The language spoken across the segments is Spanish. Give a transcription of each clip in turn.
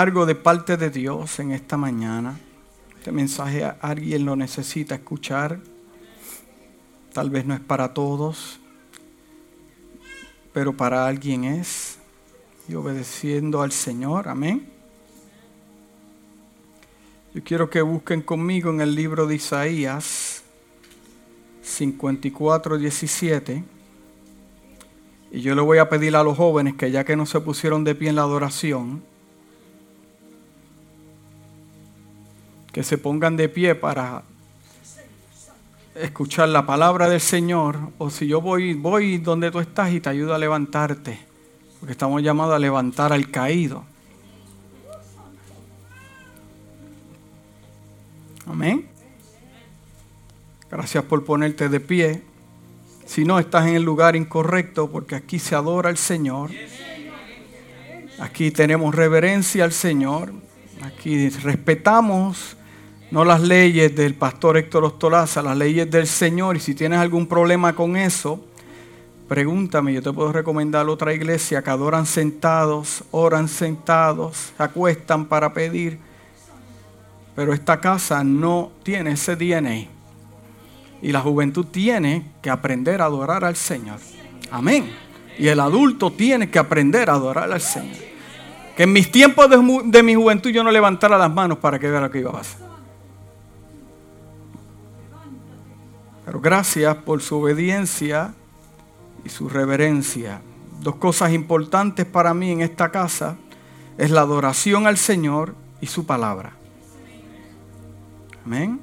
algo de parte de Dios en esta mañana. Este mensaje alguien lo necesita escuchar. Tal vez no es para todos, pero para alguien es. Y obedeciendo al Señor, amén. Yo quiero que busquen conmigo en el libro de Isaías 54, 17. Y yo le voy a pedir a los jóvenes que ya que no se pusieron de pie en la adoración, que se pongan de pie para escuchar la palabra del Señor. O si yo voy, voy donde tú estás y te ayudo a levantarte. Porque estamos llamados a levantar al caído. Amén. Gracias por ponerte de pie. Si no, estás en el lugar incorrecto porque aquí se adora al Señor. Aquí tenemos reverencia al Señor. Aquí respetamos no las leyes del pastor Héctor Ostolaza, las leyes del Señor. Y si tienes algún problema con eso, pregúntame. Yo te puedo recomendar otra iglesia que adoran sentados, oran sentados, se acuestan para pedir. Pero esta casa no tiene ese DNA. Y la juventud tiene que aprender a adorar al Señor. Amén. Y el adulto tiene que aprender a adorar al Señor. Que en mis tiempos de, mi juventud yo no levantara las manos para que vea lo que iba a pasar. Pero gracias por su obediencia y su reverencia. Dos cosas importantes para mí en esta casa es la adoración al Señor y su palabra. Amén.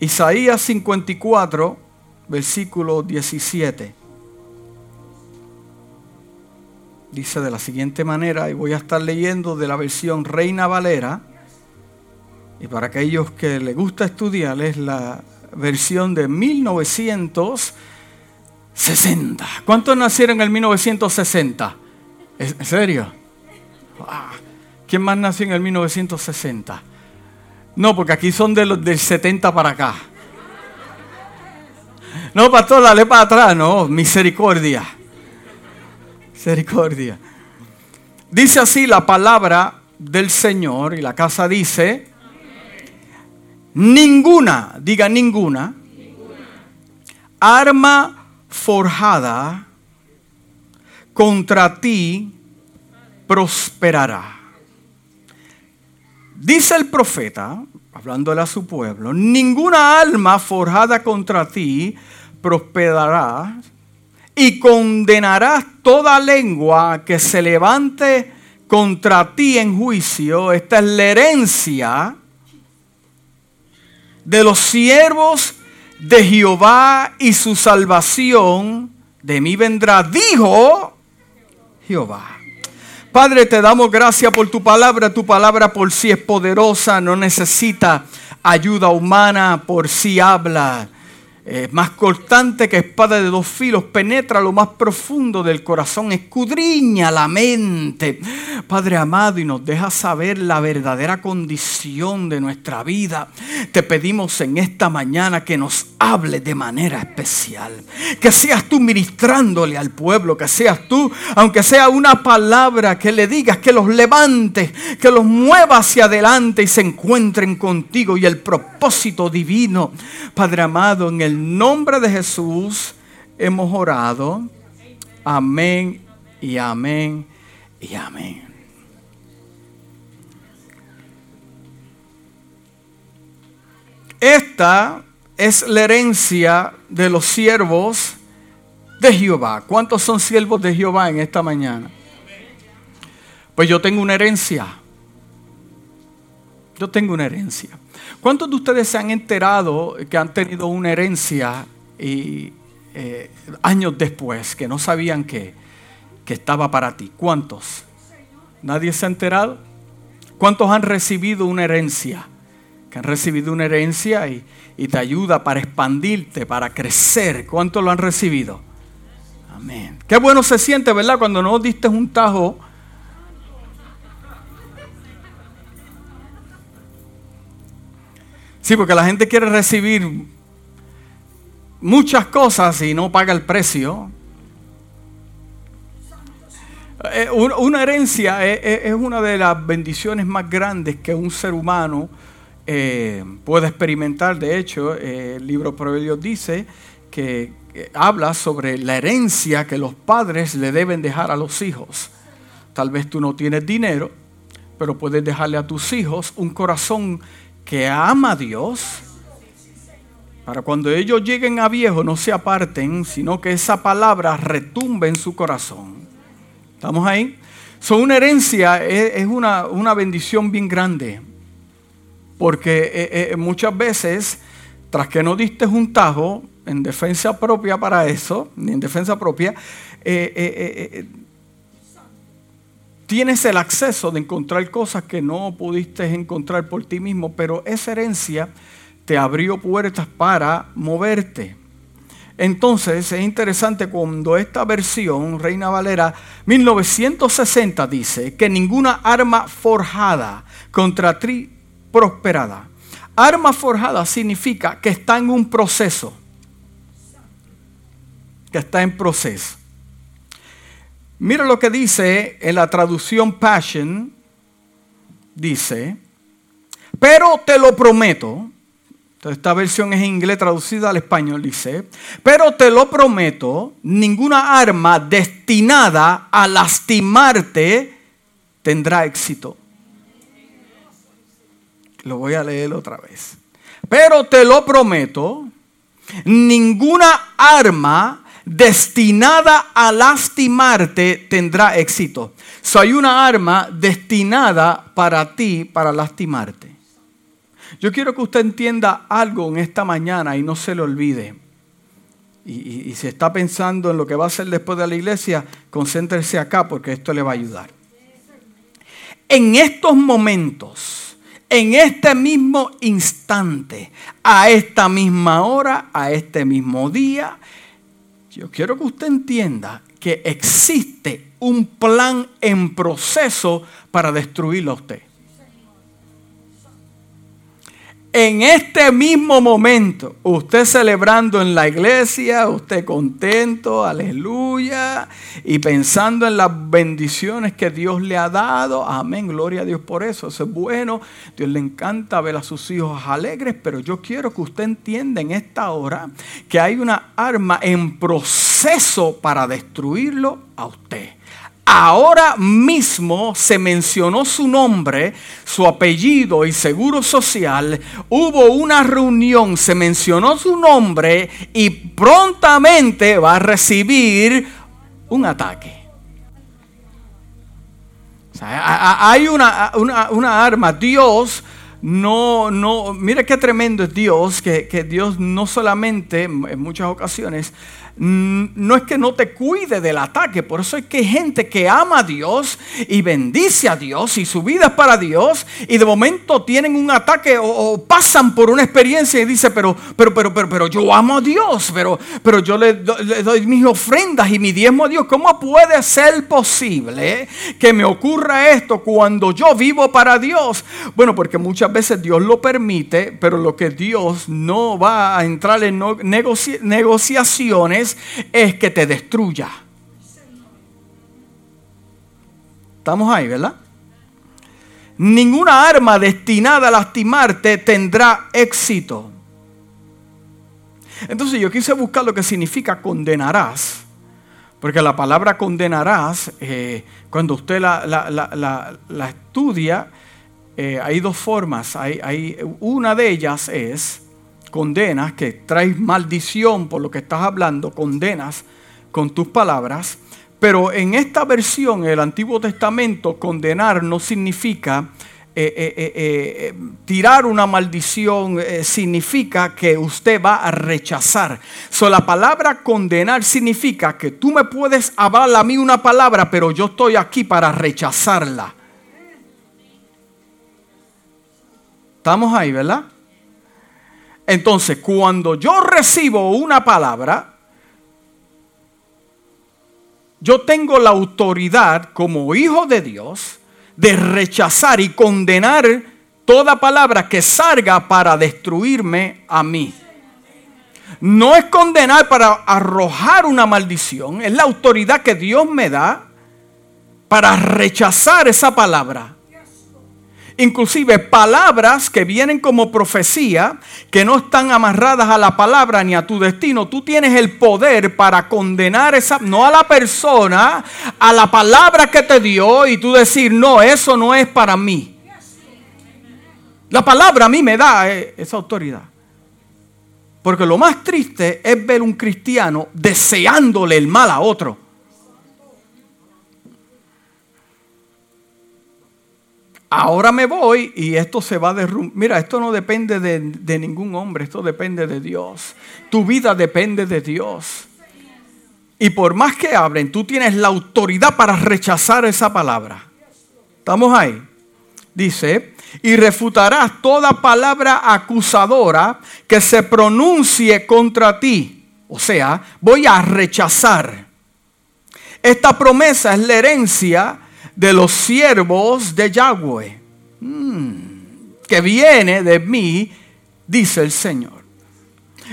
Isaías 54, versículo 17. Dice de la siguiente manera, y voy a estar leyendo de la versión Reina Valera, y para aquellos que les gusta estudiar es la versión de 1960. ¿Cuántos nacieron en el 1960? ¿En serio? Ah, ¿Quién más nació en el 1960? No, porque aquí son de los del 70 para acá. No, pastor, dale para atrás, no, misericordia. Misericordia. Dice así la palabra del Señor y la casa dice, ninguna, diga ninguna, arma forjada contra ti prosperará. Dice el profeta, hablándole a su pueblo, ninguna alma forjada contra ti prosperará y condenarás toda lengua que se levante contra ti en juicio. Esta es la herencia de los siervos de Jehová y su salvación de mí vendrá, dijo Jehová. Padre, te damos gracias por tu palabra. Tu palabra por sí es poderosa, no necesita ayuda humana, por sí habla es más cortante que espada de dos filos, penetra lo más profundo del corazón, escudriña la mente, Padre amado, y nos deja saber la verdadera condición de nuestra vida. Te pedimos en esta mañana que nos hable de manera especial, que seas tú ministrándole al pueblo, que seas tú, aunque sea una palabra, que le digas, que los levantes, que los mueva hacia adelante y se encuentren contigo y el propósito divino, Padre amado, en el nombre de Jesús hemos orado. Amén y amén y amén. Esta es la herencia de los siervos de Jehová. ¿Cuántos son siervos de Jehová en esta mañana? Pues yo tengo una herencia. Yo tengo una herencia. ¿Cuántos de ustedes se han enterado que han tenido una herencia y eh, años después que no sabían que, que estaba para ti? ¿Cuántos? ¿Nadie se ha enterado? ¿Cuántos han recibido una herencia? Que han recibido una herencia y, y te ayuda para expandirte, para crecer. ¿Cuántos lo han recibido? Amén. Qué bueno se siente, ¿verdad? Cuando no diste un tajo Sí, porque la gente quiere recibir muchas cosas y no paga el precio. eh, una herencia es, una de las bendiciones más grandes que un ser humano eh, puede experimentar. De hecho, eh, el libro Proverbios dice que habla sobre la herencia que los padres le deben dejar a los hijos. Tal vez tú no tienes dinero, pero puedes dejarle a tus hijos un corazón que ama a Dios para cuando ellos lleguen a viejo no se aparten, sino que esa palabra retumbe en su corazón. ¿Estamos ahí? Son una herencia, es, una, bendición bien grande. Porque eh, eh, muchas veces, tras que no diste un tajo en defensa propia para eso, ni en defensa propia, eh, tienes el acceso de encontrar cosas que no pudiste encontrar por ti mismo, pero esa herencia te abrió puertas para moverte. Entonces es interesante cuando esta versión, Reina Valera 1960, dice que ninguna arma forjada contra ti prosperada. Arma forjada significa que está en un proceso. Que está en proceso. Mira lo que dice en la traducción Passion. Dice, pero te lo prometo esta versión es en inglés traducida al español, dice, pero te lo prometo, ninguna arma destinada a lastimarte tendrá éxito. Lo voy a leer otra vez. Pero te lo prometo, ninguna arma destinada a lastimarte tendrá éxito. So, hay una arma destinada para ti, para lastimarte. Yo quiero que usted entienda algo en esta mañana y no se le olvide. Y, si está pensando en lo que va a hacer después de la iglesia, concéntrese acá porque esto le va a ayudar. En estos momentos, en este mismo instante, a esta misma hora, a este mismo día, yo quiero que usted entienda que existe un plan en proceso para destruirlo a usted en este mismo momento, usted celebrando en la iglesia, usted contento, aleluya, y pensando en las bendiciones que Dios le ha dado, amén, gloria a Dios por eso, eso es bueno, Dios le encanta ver a sus hijos alegres, pero yo quiero que usted entienda en esta hora que hay una arma en proceso para destruirlo a usted ahora mismo se mencionó su nombre, su apellido y seguro social, hubo una reunión, se mencionó su nombre y prontamente va a recibir un ataque. hay una, una, arma, Dios no, no, mire qué tremendo es Dios, que, que Dios no solamente en muchas ocasiones no es que no te cuide del ataque, por eso es que hay gente que ama a Dios y bendice a Dios y su vida es para Dios y de momento tienen un ataque o, pasan por una experiencia y dice, pero, pero, pero, pero, pero yo amo a Dios, pero, pero yo le, doy mis ofrendas y mi diezmo a Dios. ¿Cómo puede ser posible que me ocurra esto cuando yo vivo para Dios? Bueno, porque muchas veces Dios lo permite, pero lo que Dios no va a entrar en negociaciones es que te destruya. Estamos ahí, ¿verdad? Ninguna arma destinada a lastimarte tendrá éxito. Entonces yo quise buscar lo que significa condenarás. Porque la palabra condenarás, eh, cuando usted la, estudia, eh, hay dos formas. Hay, hay, una de ellas es condenas, que traes maldición por lo que estás hablando, condenas con tus palabras. Pero en esta versión, el Antiguo Testamento, condenar no significa eh, eh, eh, tirar una maldición, significa que usted va a rechazar. So, la palabra condenar significa que tú me puedes hablar a mí una palabra, pero yo estoy aquí para rechazarla. Estamos ahí, ¿verdad? Entonces, cuando yo recibo una palabra, yo tengo la autoridad como hijo de Dios de rechazar y condenar toda palabra que salga para destruirme a mí. No es condenar para arrojar una maldición, es la autoridad que Dios me da para rechazar esa palabra. Inclusive palabras que vienen como profecía, que no están amarradas a la palabra ni a tu destino. Tú tienes el poder para condenar esa, no a la persona, a la palabra que te dio y tú decir, no, eso no es para mí. La palabra a mí me da eh, esa autoridad. Porque lo más triste es ver un cristiano deseándole el mal a otro. Ahora me voy y esto se va a derrumbar. Mira, esto no depende de, ningún hombre, esto depende de Dios. Tu vida depende de Dios. Y por más que hablen, tú tienes la autoridad para rechazar esa palabra. ¿Estamos ahí? Dice, y refutarás toda palabra acusadora que se pronuncie contra ti. O sea, voy a rechazar. Esta promesa es la herencia de los siervos de Yahweh, hmm, que viene de mí, dice el Señor.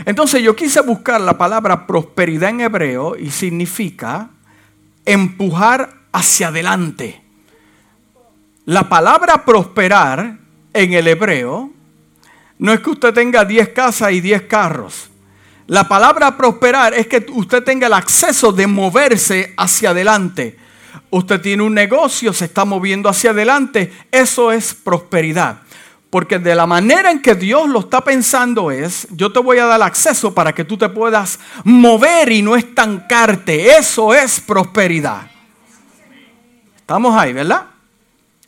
Entonces yo quise buscar la palabra prosperidad en hebreo y significa empujar hacia adelante. La palabra prosperar en el hebreo no es que usted tenga 10 casas y 10 carros. La palabra prosperar es que usted tenga el acceso de moverse hacia adelante usted tiene un negocio, se está moviendo hacia adelante, eso es prosperidad. Porque de la manera en que Dios lo está pensando es, yo te voy a dar acceso para que tú te puedas mover y no estancarte. Eso es prosperidad. Estamos ahí, ¿verdad?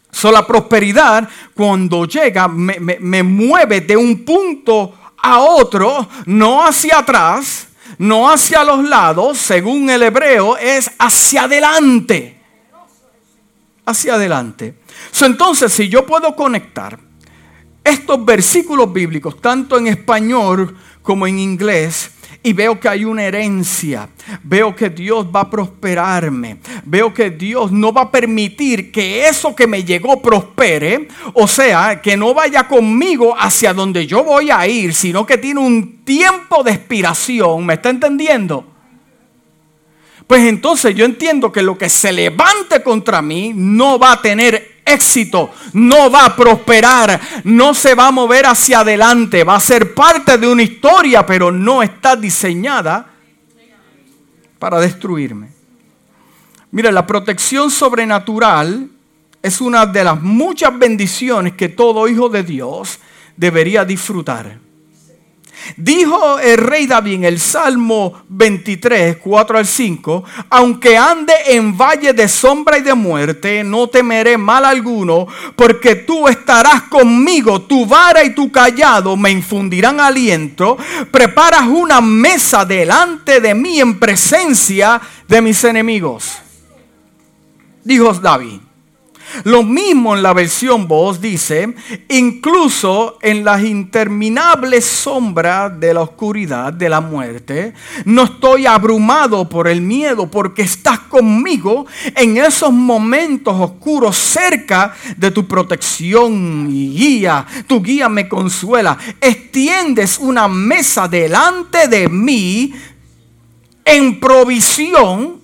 So, la prosperidad cuando llega me, me mueve de un punto a otro, no hacia atrás, no hacia los lados, según el hebreo, es hacia adelante hacia adelante. entonces, si yo puedo conectar estos versículos bíblicos, tanto en español como en inglés, y veo que hay una herencia, veo que Dios va a prosperarme, veo que Dios no va a permitir que eso que me llegó prospere, o sea, que no vaya conmigo hacia donde yo voy a ir, sino que tiene un tiempo de expiración, ¿me está entendiendo? pues entonces yo entiendo que lo que se levante contra mí no va a tener éxito, no va a prosperar, no se va a mover hacia adelante, va a ser parte de una historia, pero no está diseñada para destruirme. Mira, la protección sobrenatural es una de las muchas bendiciones que todo hijo de Dios debería disfrutar. Dijo el rey David en el Salmo 23, 4 al 5, aunque ande en valle de sombra y de muerte, no temeré mal alguno, porque tú estarás conmigo, tu vara y tu callado me infundirán aliento, preparas una mesa delante de mí en presencia de mis enemigos. Dijo David. Lo mismo en la versión voz dice, incluso en las interminables sombras de la oscuridad, de la muerte, no estoy abrumado por el miedo porque estás conmigo en esos momentos oscuros cerca de tu protección y guía. Tu guía me consuela. Extiendes una mesa delante de mí en provisión.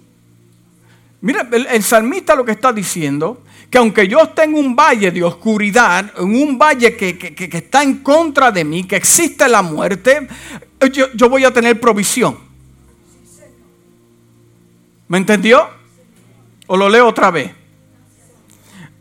Mira, el, el salmista lo que está diciendo que aunque yo esté en un valle de oscuridad, en un valle que, está en contra de mí, que existe la muerte, yo, yo voy a tener provisión. ¿Me entendió? ¿O lo leo otra vez?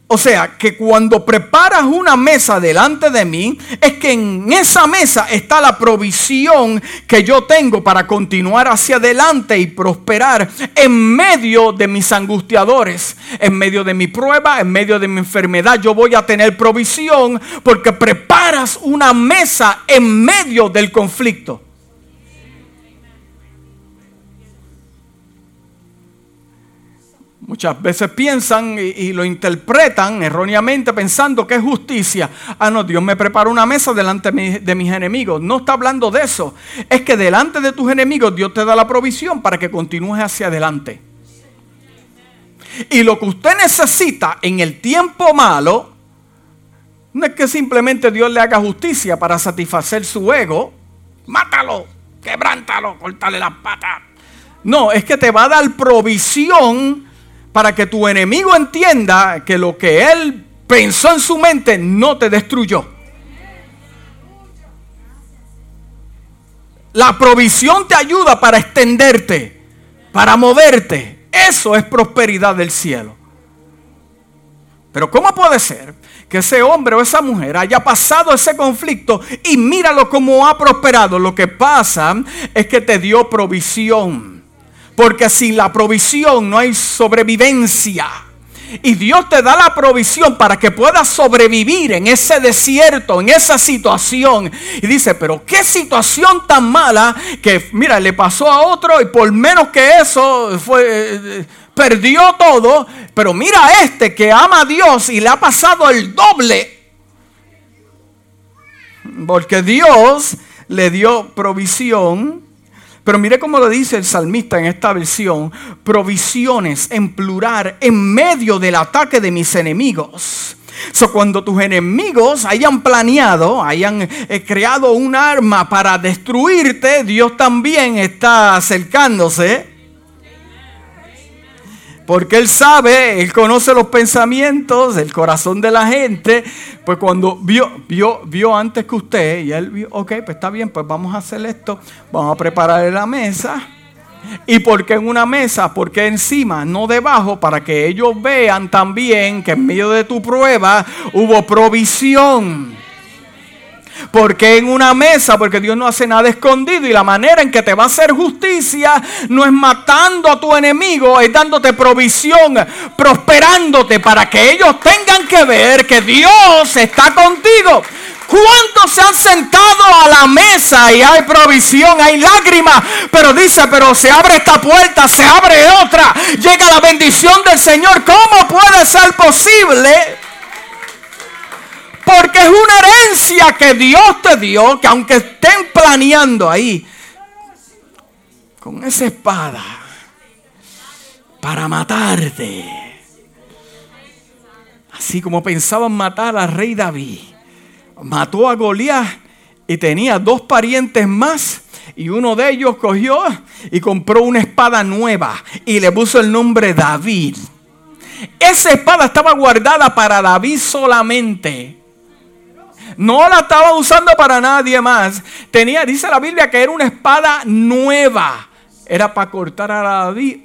O sea, que cuando preparas una mesa delante de mí, es que en esa mesa está la provisión que yo tengo para continuar hacia adelante y prosperar en medio de mis angustiadores, en medio de mi prueba, en medio de mi enfermedad. Yo voy a tener provisión porque preparas una mesa en medio del conflicto. Muchas veces piensan y, lo interpretan erróneamente pensando que es justicia. Ah, no, Dios me prepara una mesa delante de mis enemigos. No está hablando de eso. Es que delante de tus enemigos Dios te da la provisión para que continúes hacia adelante. Y lo que usted necesita en el tiempo malo, no es que simplemente Dios le haga justicia para satisfacer su ego. Mátalo, quebrántalo, cortale las patas. No, es que te va a dar provisión para que tu enemigo entienda que lo que él pensó en su mente no te destruyó. La provisión te ayuda para extenderte, para moverte. Eso es prosperidad del cielo. Pero ¿cómo puede ser que ese hombre o esa mujer haya pasado ese conflicto y míralo como ha prosperado? Lo que pasa es que te dio provisión. Porque sin la provisión no hay sobrevivencia. Y Dios te da la provisión para que puedas sobrevivir en ese desierto, en esa situación. Y dice, pero qué situación tan mala que, mira, le pasó a otro y por menos que eso fue, eh, perdió todo. Pero mira a este que ama a Dios y le ha pasado el doble. Porque Dios le dio provisión pero mire cómo lo dice el salmista en esta versión, provisiones en plural en medio del ataque de mis enemigos. So, cuando tus enemigos hayan planeado, hayan eh, creado un arma para destruirte, Dios también está acercándose porque Él sabe, Él conoce los pensamientos, el corazón de la gente. Pues cuando vio, vio, vio antes que usted, y Él vio, ok, pues está bien, pues vamos a hacer esto, vamos a preparar la mesa. ¿Y por qué en una mesa? Porque encima, no debajo, para que ellos vean también que en medio de tu prueba hubo provisión. Porque en una mesa, porque Dios no hace nada escondido y la manera en que te va a hacer justicia no es matando a tu enemigo, es dándote provisión, prosperándote para que ellos tengan que ver que Dios está contigo. ¿Cuántos se han sentado a la mesa y hay provisión, hay lágrimas? Pero dice, pero se abre esta puerta, se abre otra, llega la bendición del Señor. ¿Cómo puede ser posible? Porque es una herencia que Dios te dio, que aunque estén planeando ahí, con esa espada, para matarte, así como pensaban matar al rey David, mató a Goliat y tenía dos parientes más. Y uno de ellos cogió y compró una espada nueva y le puso el nombre David. Esa espada estaba guardada para David solamente. No la estaba usando para nadie más. Tenía, dice la Biblia, que era una espada nueva. Era para cortar a David.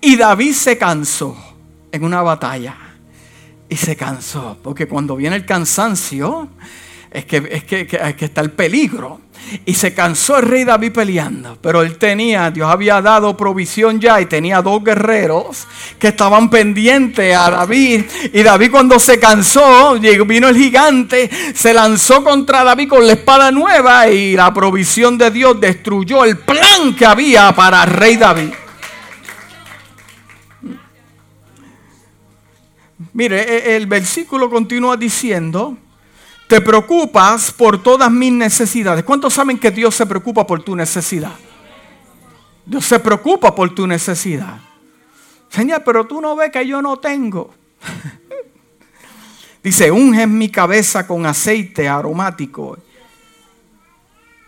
Y David se cansó en una batalla. Y se cansó. Porque cuando viene el cansancio, es que, es que, que está el peligro. Y se cansó el rey David peleando. Pero él tenía, Dios había dado provisión ya y tenía dos guerreros que estaban pendientes a David. Y David cuando se cansó, vino el gigante, se lanzó contra David con la espada nueva y la provisión de Dios destruyó el plan que había para el rey David. Mire, e, el versículo continúa diciendo, te preocupas por todas mis necesidades. ¿Cuántos saben que Dios se preocupa por tu necesidad? Dios se preocupa por tu necesidad. Señor, pero tú no ves que yo no tengo. Dice, unge mi cabeza con aceite aromático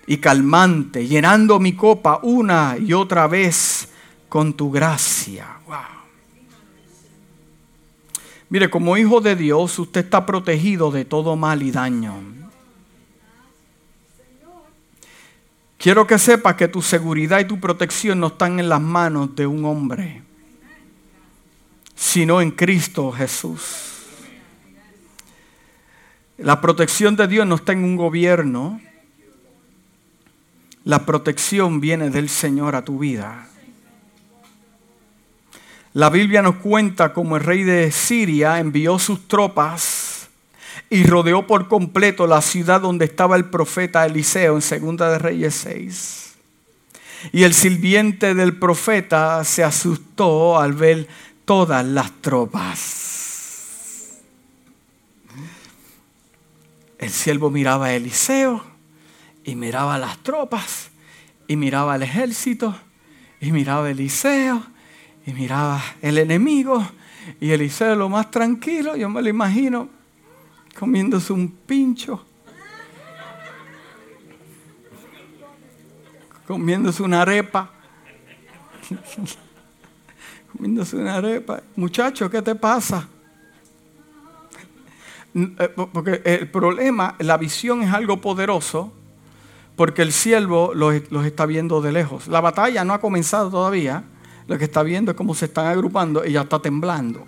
y calmante, llenando mi copa una y otra vez con tu gracia. Mire, como hijo de Dios, usted está protegido de todo mal y daño. Quiero que sepa que tu seguridad y tu protección no están en las manos de un hombre, sino en Cristo Jesús. La protección de Dios no está en un gobierno. La protección viene del Señor a tu vida. La Biblia nos cuenta cómo el rey de Siria envió sus tropas y rodeó por completo la ciudad donde estaba el profeta Eliseo en Segunda de Reyes 6. Y el sirviente del profeta se asustó al ver todas las tropas. El siervo miraba a Eliseo y miraba las tropas y miraba al ejército y miraba a Eliseo y miraba el enemigo y Eliseo lo más tranquilo, yo me lo imagino comiéndose un pincho, comiéndose una arepa, comiéndose una arepa. Muchacho, ¿qué te pasa? Eh, porque el problema, la visión es algo poderoso, porque el siervo los, está viendo de lejos. La batalla no ha comenzado todavía. Lo que está viendo es cómo se están agrupando y ya está temblando.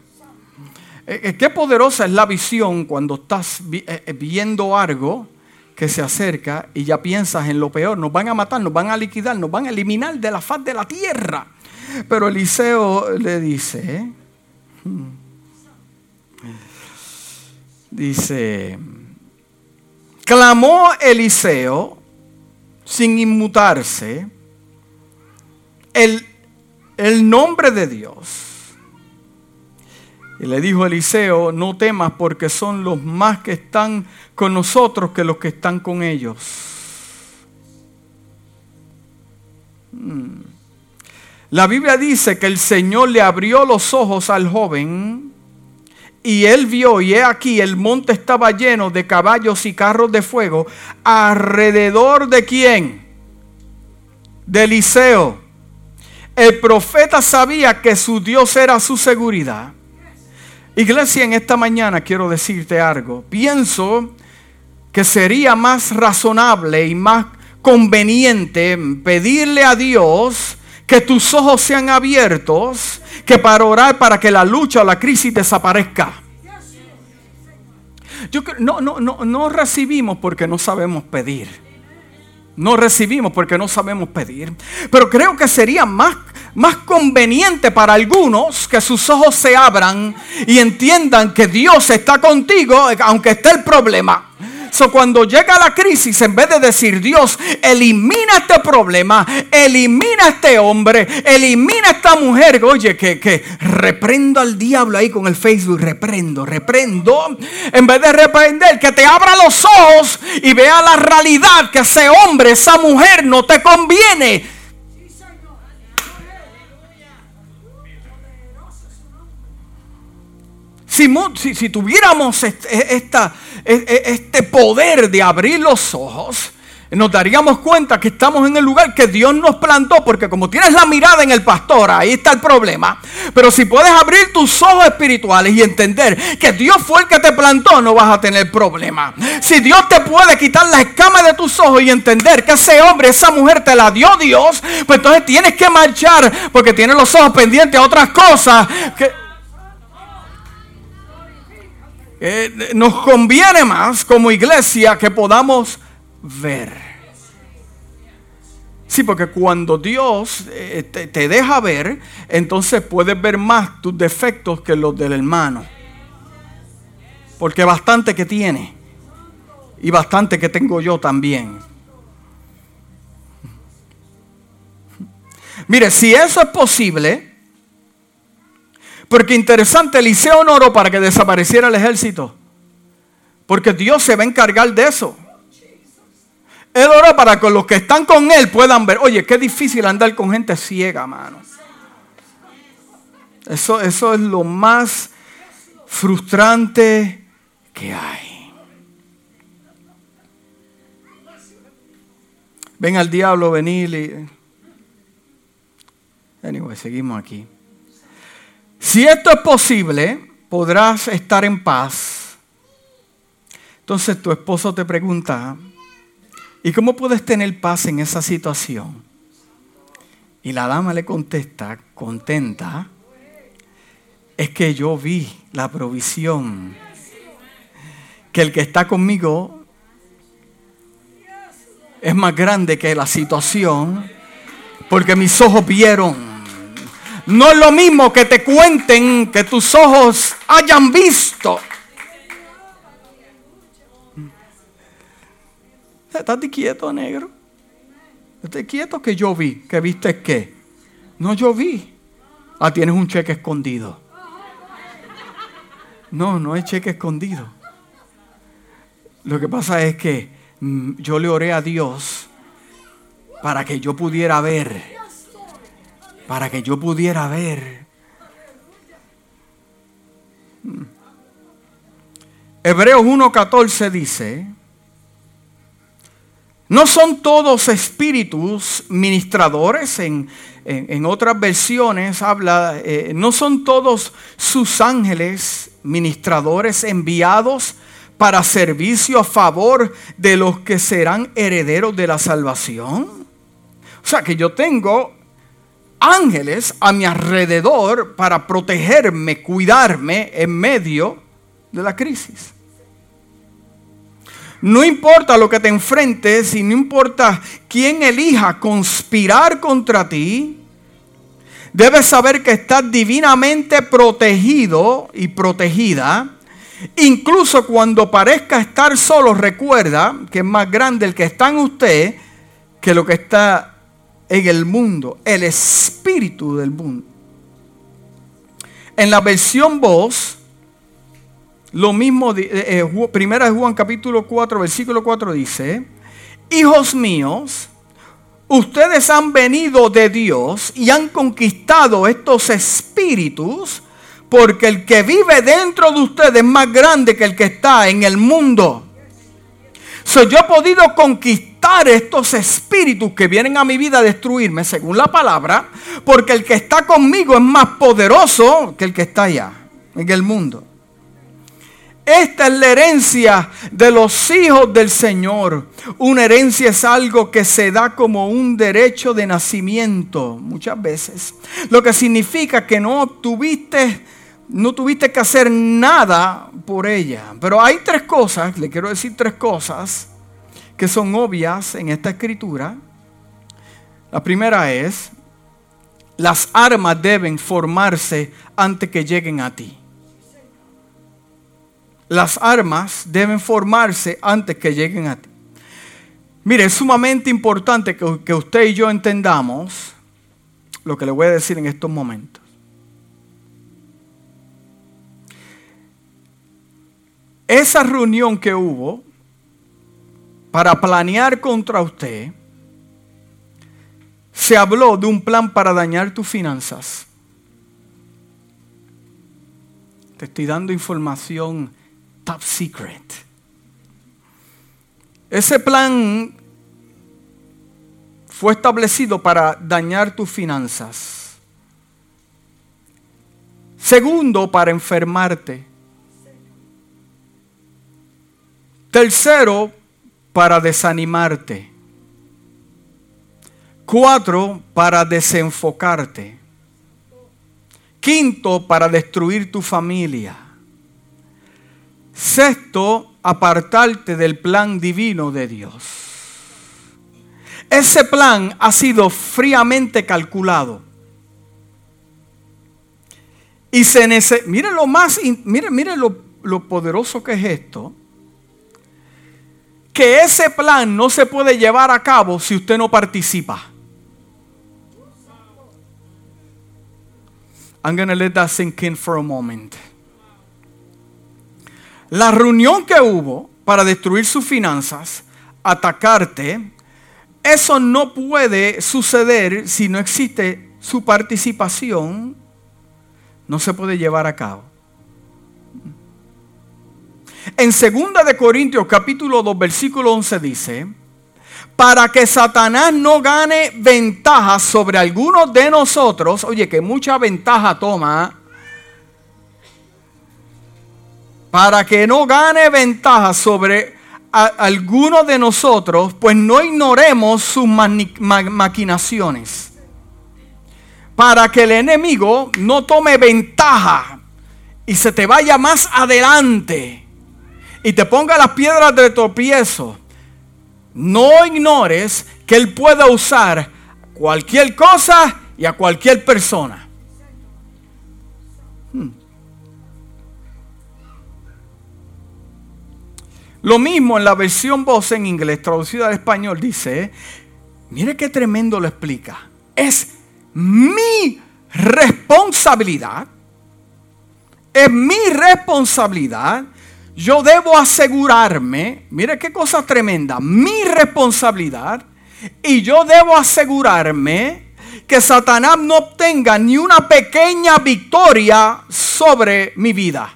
Eh, eh, qué poderosa es la visión cuando estás viendo algo que se acerca y ya piensas en lo peor. Nos van a matar, nos van a liquidar, nos van a eliminar de la faz de la tierra. Pero Eliseo le dice, hmm, dice, clamó Eliseo sin inmutarse el, el nombre de Dios. Y le dijo Eliseo, no temas porque son los más que están con nosotros que los que están con ellos. Hmm. La Biblia dice que el Señor le abrió los ojos al joven y él vio, y he aquí, el monte estaba lleno de caballos y carros de fuego, alrededor de quién? De Eliseo. El profeta sabía que su Dios era su seguridad. Iglesia, en esta mañana quiero decirte algo. Pienso que sería más razonable y más conveniente pedirle a Dios que tus ojos sean abiertos, que para orar para que la lucha o la crisis desaparezca. Yo, no, no, no, no recibimos porque no sabemos pedir. No recibimos porque no sabemos pedir. Pero creo que sería más, más conveniente para algunos que sus ojos se abran y entiendan que Dios está contigo aunque esté el problema cuando llega la crisis, en vez de decir Dios, elimina este problema, elimina este hombre, elimina esta mujer, oye, que, que reprendo al diablo ahí con el Facebook, reprendo, reprendo, en vez de reprender, que te abra los ojos y vea la realidad que ese hombre, esa mujer no te conviene. Si, tuviéramos esta, este poder de abrir los ojos, nos daríamos cuenta que estamos en el lugar que Dios nos plantó, porque como tienes la mirada en el pastor, ahí está el problema. Pero si puedes abrir tus ojos espirituales y entender que Dios fue el que te plantó, no vas a tener problema. Si Dios te puede quitar la escama de tus ojos y entender que ese hombre, esa mujer te la dio Dios, pues entonces tienes que marchar porque tienes los ojos pendientes a otras cosas. Que, eh, nos conviene más como iglesia que podamos ver. Sí, porque cuando Dios eh, te, deja ver, entonces puedes ver más tus defectos que los del hermano. Porque bastante que tiene. Y bastante que tengo yo también. Mire, si eso es posible, porque interesante, Eliseo no oró para que desapareciera el ejército. Porque Dios se va a encargar de eso. Él oró para que los que están con él puedan ver. Oye, qué difícil andar con gente ciega, mano. Eso, eso es lo más frustrante que hay. Ven al diablo venir y... Anyway, seguimos aquí. Si esto es posible, podrás estar en paz. Entonces tu esposo te pregunta, ¿y cómo puedes tener paz en esa situación? Y la dama le contesta, contenta, es que yo vi la provisión, que el que está conmigo es más grande que la situación, porque mis ojos vieron no es lo mismo que te cuenten que tus ojos hayan visto. ¿Estás quieto, negro? ¿Estás quieto que yo vi? ¿Que viste qué? No, yo vi. Ah, tienes un cheque escondido. No, no es cheque escondido. Lo que pasa es que mm, yo le oré a Dios para que yo pudiera ver para que yo pudiera ver. Hebreos 1.14 dice, No son todos espíritus ministradores, en, otras versiones habla, eh, no son todos sus ángeles ministradores enviados para servicio a favor de los que serán herederos de la salvación. O sea que yo tengo ángeles a mi alrededor para protegerme, cuidarme en medio de la crisis. No importa lo que te enfrentes y no importa quién elija conspirar contra ti, debes saber que estás divinamente protegido y protegida. Incluso cuando parezca estar solo, recuerda que es más grande el que está en usted que lo que está en el mundo, el espíritu del mundo. En la versión voz, lo mismo, eh, eh, primera de Juan capítulo 4, versículo 4 dice, hijos míos, ustedes han venido de Dios y han conquistado estos espíritus, porque el que vive dentro de ustedes es más grande que el que está en el mundo. So, yo he podido conquistar estos espíritus que vienen a mi vida a destruirme, según la palabra, porque el que está conmigo es más poderoso que el que está allá, en el mundo. Esta es la herencia de los hijos del Señor. Una herencia es algo que se da como un derecho de nacimiento muchas veces. Lo que significa que no tuviste, no tuviste que hacer nada por ella. Pero hay tres cosas, le quiero decir tres cosas que son obvias en esta escritura. La primera es, las armas deben formarse antes que lleguen a ti las armas deben formarse antes que lleguen a ti. Mire, es sumamente importante que, que usted y yo entendamos lo que le voy a decir en estos momentos. Esa reunión que hubo para planear contra usted, se habló de un plan para dañar tus finanzas. Te estoy dando información top secret. Ese plan fue establecido para dañar tus finanzas. Segundo, para enfermarte. Tercero, para desanimarte. Cuatro, para desenfocarte. Quinto, para destruir tu familia. Sexto, apartarte del plan divino de Dios. Ese plan ha sido fríamente calculado. Y se necesita, mire lo más, mire, mire lo, lo poderoso que es esto. Que ese plan no se puede llevar a cabo si usted no participa. I'm going to let that sink in for a moment. La reunión que hubo para destruir sus finanzas, atacarte, eso no puede suceder si no existe su participación, no se puede llevar a cabo. En 2 de Corintios capítulo 2 versículo 11 dice, para que Satanás no gane ventaja sobre algunos de nosotros, oye que mucha ventaja toma. Para que no gane ventaja sobre alguno de nosotros, pues no ignoremos sus maquinaciones. Para que el enemigo no tome ventaja y se te vaya más adelante y te ponga las piedras de tropiezo. No ignores que él pueda usar cualquier cosa y a cualquier persona. Hmm. Lo mismo en la versión voz en inglés, traducida al español, dice, mire qué tremendo lo explica. Es mi responsabilidad. Es mi responsabilidad. Yo debo asegurarme, mire qué cosa tremenda, mi responsabilidad. Y yo debo asegurarme que Satanás no obtenga ni una pequeña victoria sobre mi vida.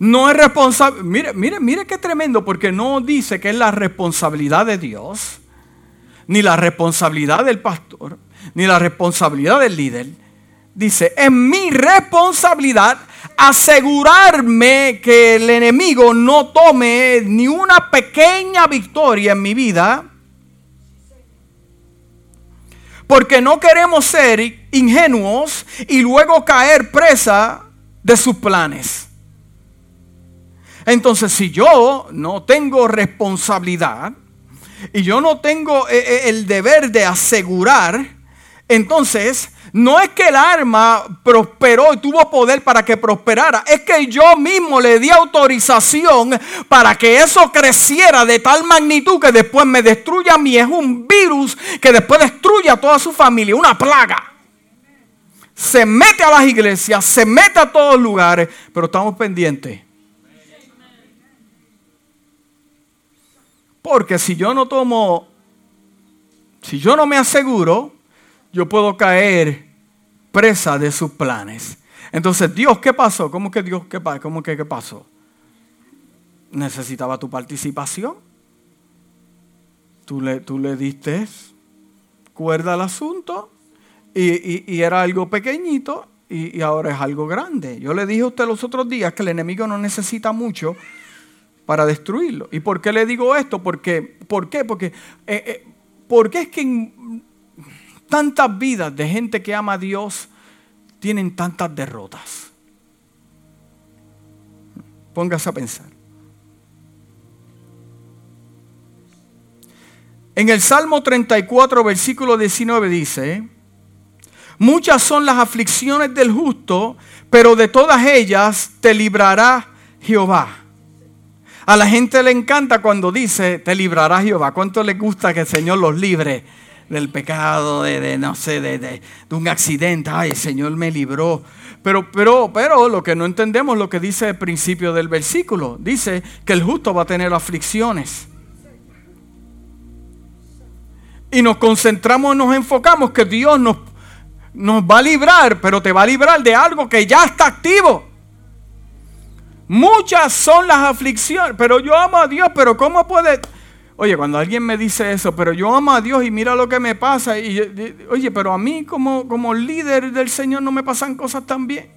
No es responsable. Mire, mire, mire qué tremendo, porque no dice que es la responsabilidad de Dios, ni la responsabilidad del pastor, ni la responsabilidad del líder. Dice, es mi responsabilidad asegurarme que el enemigo no tome ni una pequeña victoria en mi vida. Porque no queremos ser ingenuos y luego caer presa de sus planes. Entonces, si yo no tengo responsabilidad y yo no tengo eh, eh, el deber de asegurar, entonces no es que el arma prosperó y tuvo poder para que prosperara, es que yo mismo le di autorización para que eso creciera de tal magnitud que después me destruya a mí. Es un virus que después destruye a toda su familia, una plaga. Se mete a las iglesias, se mete a todos lugares, pero estamos pendientes. Porque si yo no tomo, si yo no me aseguro, yo puedo caer presa de sus planes. Entonces, Dios, ¿qué pasó? ¿Cómo que Dios, qué, cómo que, qué pasó? Necesitaba tu participación. Tú le, tú le diste cuerda al asunto y, era algo pequeñito y, ahora es algo grande. Yo le dije a usted los otros días que el enemigo no necesita mucho para destruirlo. ¿Y por qué le digo esto? Porque, ¿Por qué? Porque, eh, eh, porque es que tantas vidas de gente que ama a Dios tienen tantas derrotas. Póngase a pensar. En el Salmo 34, versículo 19 dice, muchas son las aflicciones del justo, pero de todas ellas te librará Jehová. A la gente le encanta cuando dice, te librará Jehová. ¿Cuánto le gusta que el Señor los libre del pecado, de, no sé, de, de, un accidente? Ay, el Señor me libró. Pero, pero, pero lo que no entendemos, lo que dice el principio del versículo, dice que el justo va a tener aflicciones. Y nos concentramos, nos enfocamos que Dios nos, nos va a librar, pero te va a librar de algo que ya está activo. Muchas son las aflicciones, pero yo amo a Dios, pero ¿cómo puede... Oye, cuando alguien me dice eso, pero yo amo a Dios y mira lo que me pasa, y, oye, pero a mí como, como líder del Señor no me pasan cosas tan bien.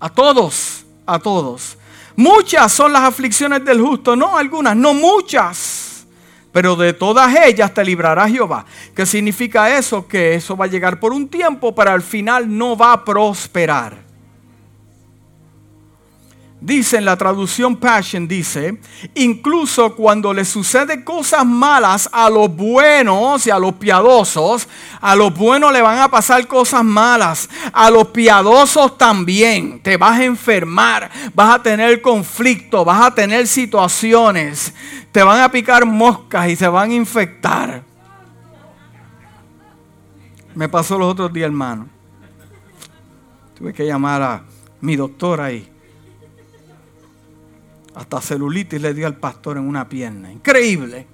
A todos, a todos. Muchas son las aflicciones del justo, no algunas, no muchas. Pero de todas ellas te librará Jehová. ¿Qué significa eso? Que eso va a llegar por un tiempo, pero al final no va a prosperar. Dice en la traducción Passion, dice, incluso cuando le suceden cosas malas a los buenos y a los piadosos, a los buenos le van a pasar cosas malas, a los piadosos también. Te vas a enfermar, vas a tener conflicto, vas a tener situaciones, te van a picar moscas y se van a infectar. Me pasó los otros días, hermano. Tuve que llamar a mi doctora ahí hasta celulitis le dio al pastor en una pierna. Increíble.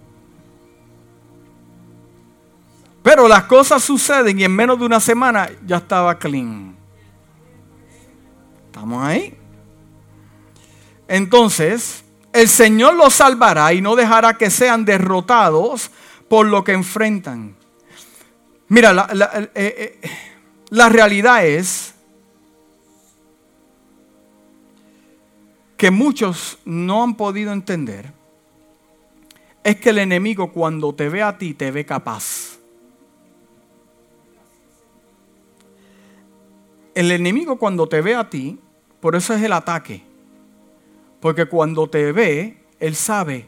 Pero las cosas suceden y en menos de una semana ya estaba clean. ¿Estamos ahí? Entonces, el Señor los salvará y no dejará que sean derrotados por lo que enfrentan. Mira, la, la eh, eh, realidad es que muchos no han podido entender es que el enemigo cuando te ve a ti te ve capaz. El enemigo cuando te ve a ti, por eso es el ataque. Porque cuando te ve, él sabe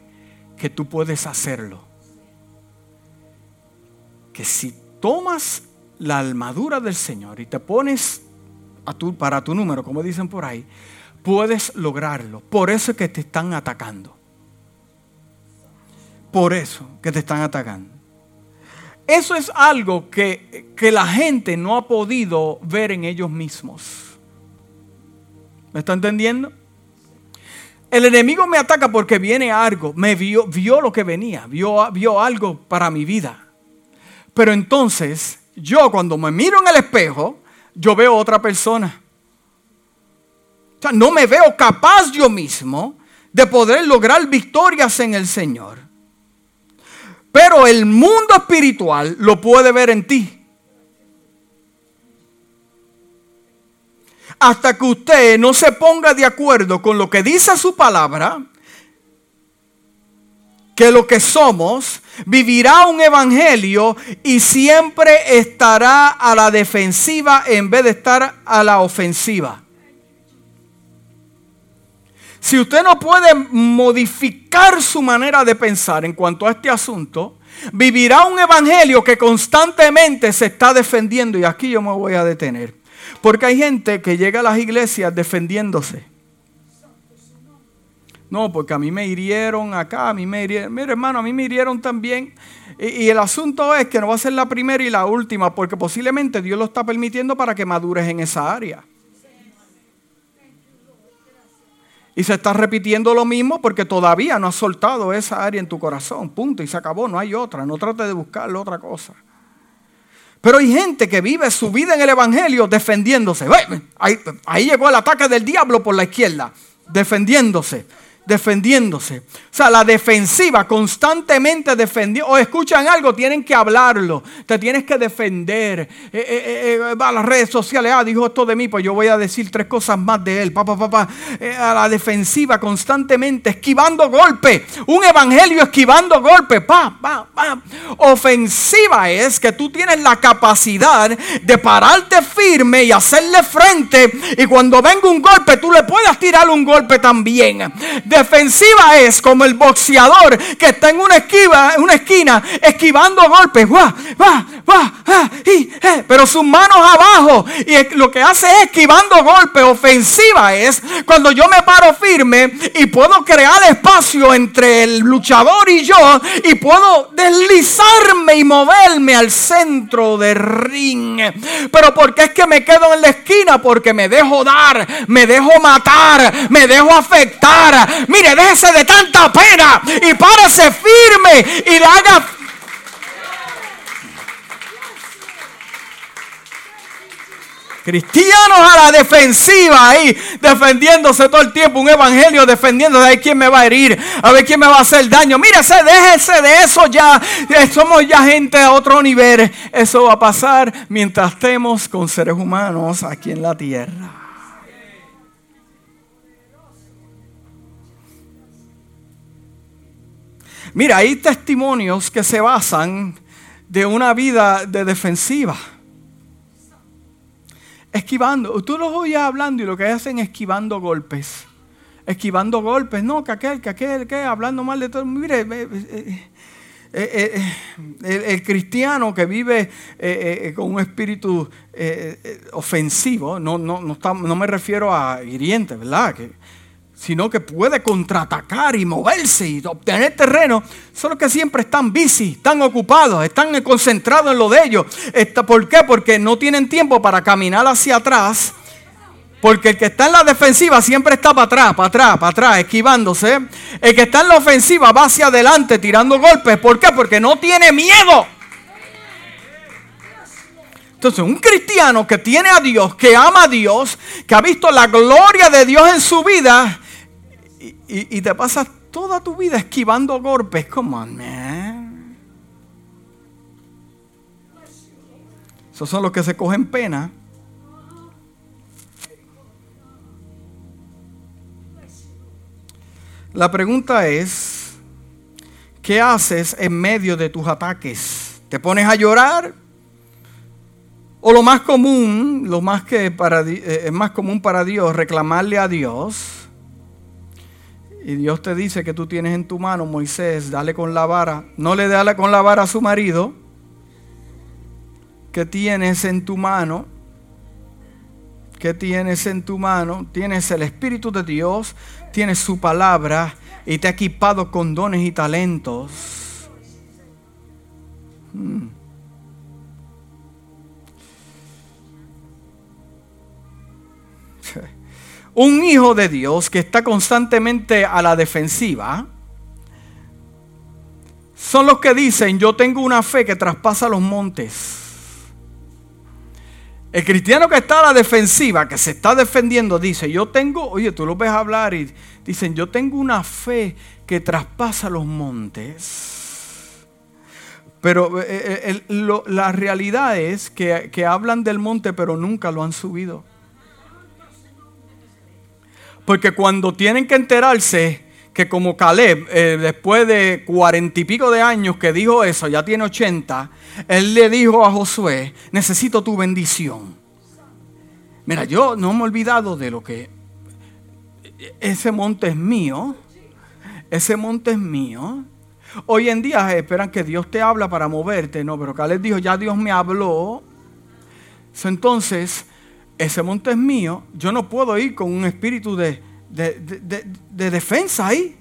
que tú puedes hacerlo. Que si tomas la armadura del Señor y te pones a tu, para tu número, como dicen por ahí, puedes lograrlo. Por eso es que te están atacando. Por eso que te están atacando. Eso es algo que, que la gente no ha podido ver en ellos mismos. ¿Me está entendiendo? El enemigo me ataca porque viene algo, me vio, vio lo que venía, vio, vio algo para mi vida. Pero entonces, yo cuando me miro en el espejo, yo veo otra persona. No me veo capaz yo mismo de poder lograr victorias en el Señor. Pero el mundo espiritual lo puede ver en ti. Hasta que usted no se ponga de acuerdo con lo que dice su palabra, que lo que somos, vivirá un evangelio y siempre estará a la defensiva en vez de estar a la ofensiva. Si usted no puede modificar su manera de pensar en cuanto a este asunto, vivirá un evangelio que constantemente se está defendiendo. Y aquí yo me voy a detener. Porque hay gente que llega a las iglesias defendiéndose. No, porque a mí me hirieron acá, a mí me hirieron. Mira, hermano, a mí me hirieron también. Y, y, el asunto es que no va a ser la primera y la última, porque posiblemente Dios lo está permitiendo para que madures en esa área. Y se está repitiendo lo mismo porque todavía no has soltado esa área en tu corazón. Punto. Y se acabó. No hay otra. No trate de buscarle otra cosa. Pero hay gente que vive su vida en el Evangelio defendiéndose. Ahí, ahí llegó el ataque del diablo por la izquierda. Defendiéndose defendiéndose. O sea, la defensiva, constantemente defendiendo. O escuchan algo, tienen que hablarlo. Te tienes que defender. Eh, eh, eh, va a las redes sociales, ah, dijo esto de mí, pues yo voy a decir tres cosas más de él. Papá, papá, a la defensiva, constantemente, esquivando golpes. Un evangelio esquivando golpes. Pa, pa, pa. Ofensiva es que tú tienes la capacidad de pararte firme y hacerle frente. Y cuando venga un golpe, tú le puedas tirar un golpe también defensiva es como el boxeador que está en una, esquiva, una esquina esquivando golpes. Va, va, va, eh, pero sus manos abajo. Y lo que hace es esquivando golpes. Ofensiva es cuando yo me paro firme y puedo crear espacio entre el luchador y yo y puedo deslizarme y moverme al centro del ring. Pero porque es que me quedo en la esquina? Porque me dejo dar, me dejo matar, me dejo afectar, Mire, déjese de tanta pena y párese firme y le haga Cristianos a la defensiva ahí, defendiéndose todo el tiempo, un evangelio defendiéndose, a ver quién me va a herir, a ver quién me va a hacer daño. Mírese, déjese de eso ya, eh, somos ya gente a otro nivel. Eso va a pasar mientras estemos con seres humanos aquí en la tierra. Mira, hay testimonios que se basan de una vida de defensiva. Esquivando. Tú los oyes hablando y lo que hacen es esquivando golpes. Esquivando golpes. No, que aquel, que aquel, que hablando mal de todo. Mire, eh, eh, eh, el, cristiano que vive con un espíritu ofensivo, no, no, no, me refiero a hiriente, ¿verdad? Sino que puede contraatacar y moverse y obtener terreno, solo que siempre están busy, están ocupados, están concentrados en lo de ellos. ¿Por qué? Porque no tienen tiempo para caminar hacia atrás. Porque el que está en la defensiva siempre está para atrás, para atrás, para atrás, esquivándose. El que está en la ofensiva va hacia adelante tirando golpes. ¿Por qué? Porque no tiene miedo. Entonces, un cristiano que tiene a Dios, que ama a Dios, que ha visto la gloria de Dios en su vida, y, te pasas toda tu vida esquivando golpes. Come on, man. Esos son los que se cogen pena. La pregunta es, ¿qué haces en medio de tus ataques? ¿Te pones a llorar? O lo más común, lo más que para, eh, es más común para Dios, reclamarle a Dios y Dios te dice que tú tienes en tu mano, Moisés, dale con la vara. No le dale con la vara a su marido. ¿Qué tienes en tu mano? ¿Qué tienes en tu mano? Tienes el Espíritu de Dios, tienes su palabra y te ha equipado con dones y talentos. Hmm. Un hijo de Dios que está constantemente a la defensiva son los que dicen, yo tengo una fe que traspasa los montes. El cristiano que está a la defensiva, que se está defendiendo, dice, yo tengo, oye, tú lo ves hablar y dicen, yo tengo una fe que traspasa los montes. Pero eh, eh, la realidad es que hablan del monte, pero nunca lo han subido. Porque cuando tienen que enterarse que como Caleb, eh, después de cuarenta y pico de años que dijo eso, ya tiene ochenta, él le dijo a Josué, necesito tu bendición. Mira, yo no me he olvidado de lo que... Ese monte es mío. Ese monte es mío. Hoy en día esperan que Dios te habla para moverte, no, pero Caleb dijo, ya Dios me habló. Entonces, ese monte es mío. Yo no puedo ir con un espíritu de de, defensa ahí.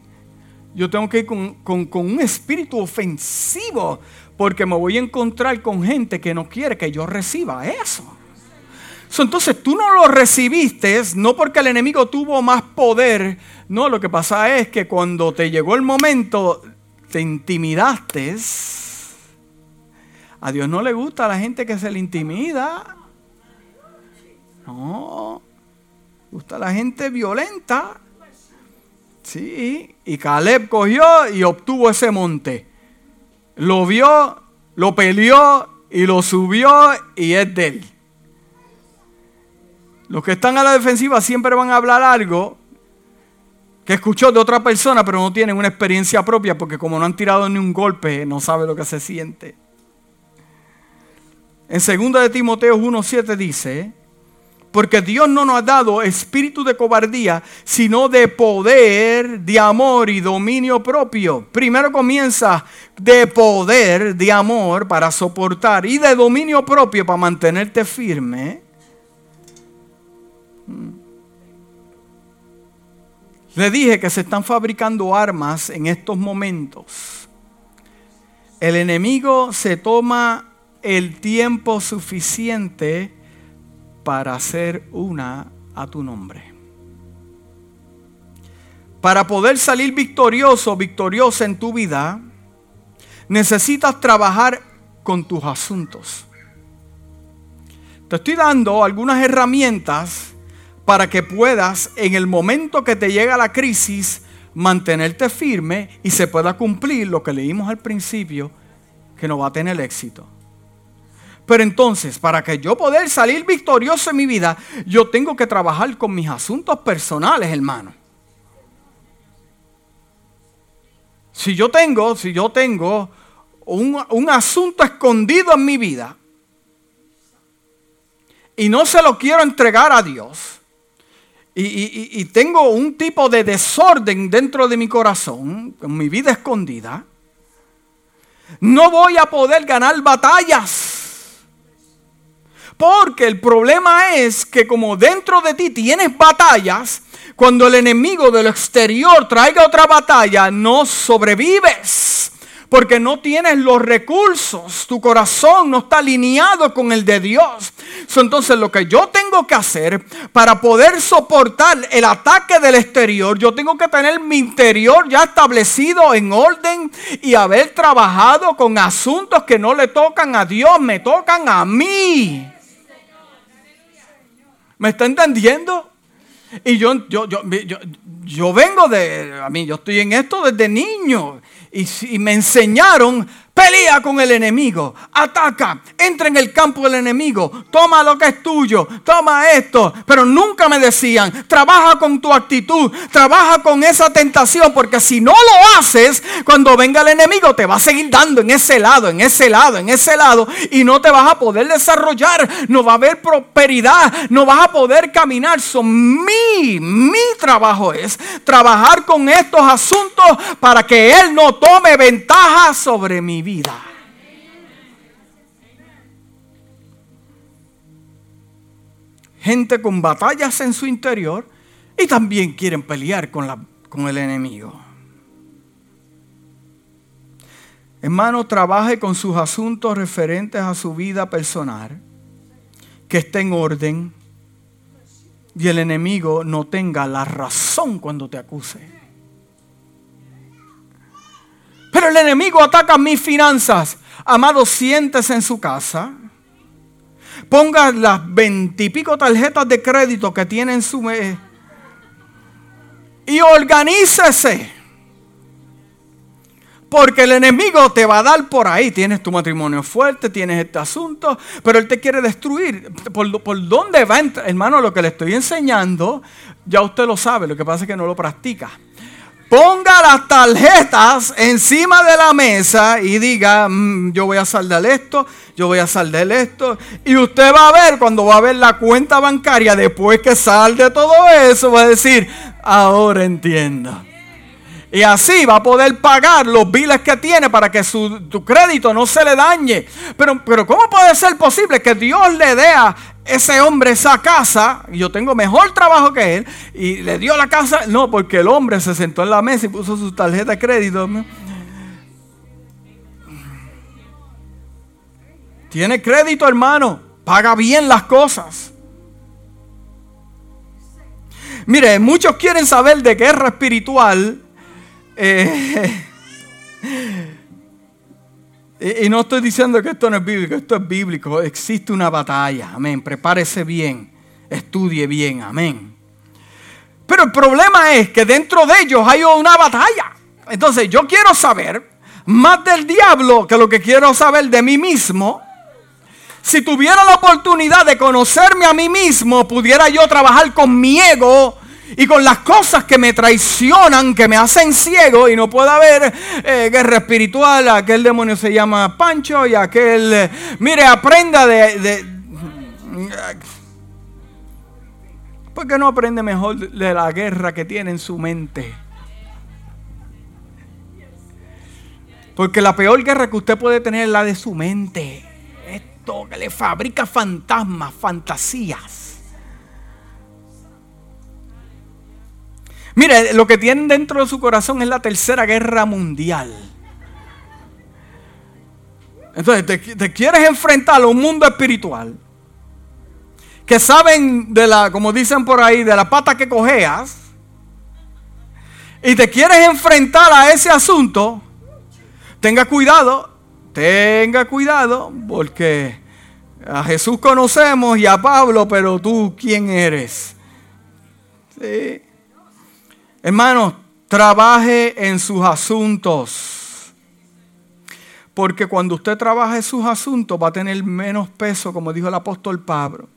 Yo tengo que ir con, un espíritu ofensivo porque me voy a encontrar con gente que no quiere que yo reciba eso. entonces tú no lo recibiste, no porque el enemigo tuvo más poder. No, lo que pasa es que cuando te llegó el momento, te intimidaste. A Dios no le gusta a la gente que se le intimida. No gusta la gente violenta. Sí, y Caleb cogió y obtuvo ese monte. Lo vio, lo peleó y lo subió y es de él. Los que están a la defensiva siempre van a hablar algo que escuchó de otra persona, pero no tienen una experiencia propia, porque como no han tirado ni un golpe, no sabe lo que se siente. En 2 de Timoteo 1.7 dice, porque Dios no nos ha dado espíritu de cobardía, sino de poder, de amor y dominio propio. Primero comienza de poder, de amor para soportar y de dominio propio para mantenerte firme. Mm. Le dije que se están fabricando armas en estos momentos. El enemigo se toma el tiempo suficiente para hacer una a tu nombre. Para poder salir victorioso, victoriosa en tu vida, necesitas trabajar con tus asuntos. Te estoy dando algunas herramientas para que puedas, en el momento que te llega la crisis, mantenerte firme y se pueda cumplir lo que leímos al principio, que no va a tener éxito. Pero entonces, para que yo poder salir victorioso en mi vida, yo tengo que trabajar con mis asuntos personales, hermano. Si yo tengo, si yo tengo un, asunto escondido en mi vida y no se lo quiero entregar a Dios, y, y, tengo un tipo de desorden dentro de mi corazón, en mi vida escondida, no voy a poder ganar batallas. Porque el problema es que como dentro de ti tienes batallas, cuando el enemigo del exterior traiga otra batalla, no sobrevives. Porque no tienes los recursos, tu corazón no está alineado con el de Dios. Entonces lo que yo tengo que hacer para poder soportar el ataque del exterior, yo tengo que tener mi interior ya establecido en orden y haber trabajado con asuntos que no le tocan a Dios, me tocan a mí. ¿Me está entendiendo? Y yo, yo, yo, yo, vengo de, a mí, yo estoy en esto desde niño. Y, y me enseñaron Pelea con el enemigo, ataca, entra en el campo del enemigo, toma lo que es tuyo, toma esto. Pero nunca me decían, trabaja con tu actitud, trabaja con esa tentación, porque si no lo haces, cuando venga el enemigo te va a seguir dando en ese lado, en ese lado, en ese lado, y no te vas a poder desarrollar, no va a haber prosperidad, no vas a poder caminar. Son mi, mi trabajo es trabajar con estos asuntos para que Él no tome ventaja sobre mí vida. Gente con batallas en su interior y también quieren pelear con, la, con el enemigo. Hermano, trabaje con sus asuntos referentes a su vida personal, que esté en orden y el enemigo no tenga la razón cuando te acuse. Pero el enemigo ataca mis finanzas. Amado, siéntese en su casa. Ponga las veintipico tarjetas de crédito que tiene en su mes y organícese. Porque el enemigo te va a dar por ahí. Tienes tu matrimonio fuerte, tienes este asunto, pero él te quiere destruir. ¿Por, por dónde va? Hermano, lo que le estoy enseñando, ya usted lo sabe, lo que pasa es que no lo practica. Ponga las tarjetas encima de la mesa y diga, mm, yo voy a saldar esto, yo voy a saldar esto. Y usted va a ver, cuando va a ver la cuenta bancaria, después que salde todo eso, va a decir, ahora entiendo. Y así va a poder pagar los biles que tiene para que su crédito no se le dañe. Pero, pero ¿cómo puede ser posible que Dios le dé a ese hombre esa casa? Yo tengo mejor trabajo que él. Y le dio la casa. No, porque el hombre se sentó en la mesa y puso su tarjeta de crédito. Tiene crédito, hermano. Paga bien las cosas. Mire, muchos quieren saber de guerra espiritual. Eh, y no estoy diciendo que esto no es bíblico, esto es bíblico. Existe una batalla, amén. Prepárese bien, estudie bien, amén. Pero el problema es que dentro de ellos hay una batalla. Entonces yo quiero saber más del diablo que lo que quiero saber de mí mismo. Si tuviera la oportunidad de conocerme a mí mismo, pudiera yo trabajar con mi ego y con las cosas que me traicionan, que me hacen ciego y no puedo haber eh, guerra espiritual. Aquel demonio se llama Pancho y aquel, eh, mire, aprenda de, de ¿Por qué no aprende mejor de la guerra que tiene en su mente? Porque la peor guerra que usted puede tener es la de su mente que le fabrica fantasmas, fantasías. Mire, lo que tienen dentro de su corazón es la tercera guerra mundial. Entonces, te, quieres enfrentar a un mundo espiritual que saben de la, como dicen por ahí, de la pata que cojeas, y te quieres enfrentar a ese asunto, tenga cuidado, tenga cuidado, porque a Jesús conocemos y a Pablo, pero tú, ¿quién eres? Sí. Hermanos, trabaje en sus asuntos. Porque cuando usted trabaja en sus asuntos va a tener menos peso, como dijo el apóstol Pablo.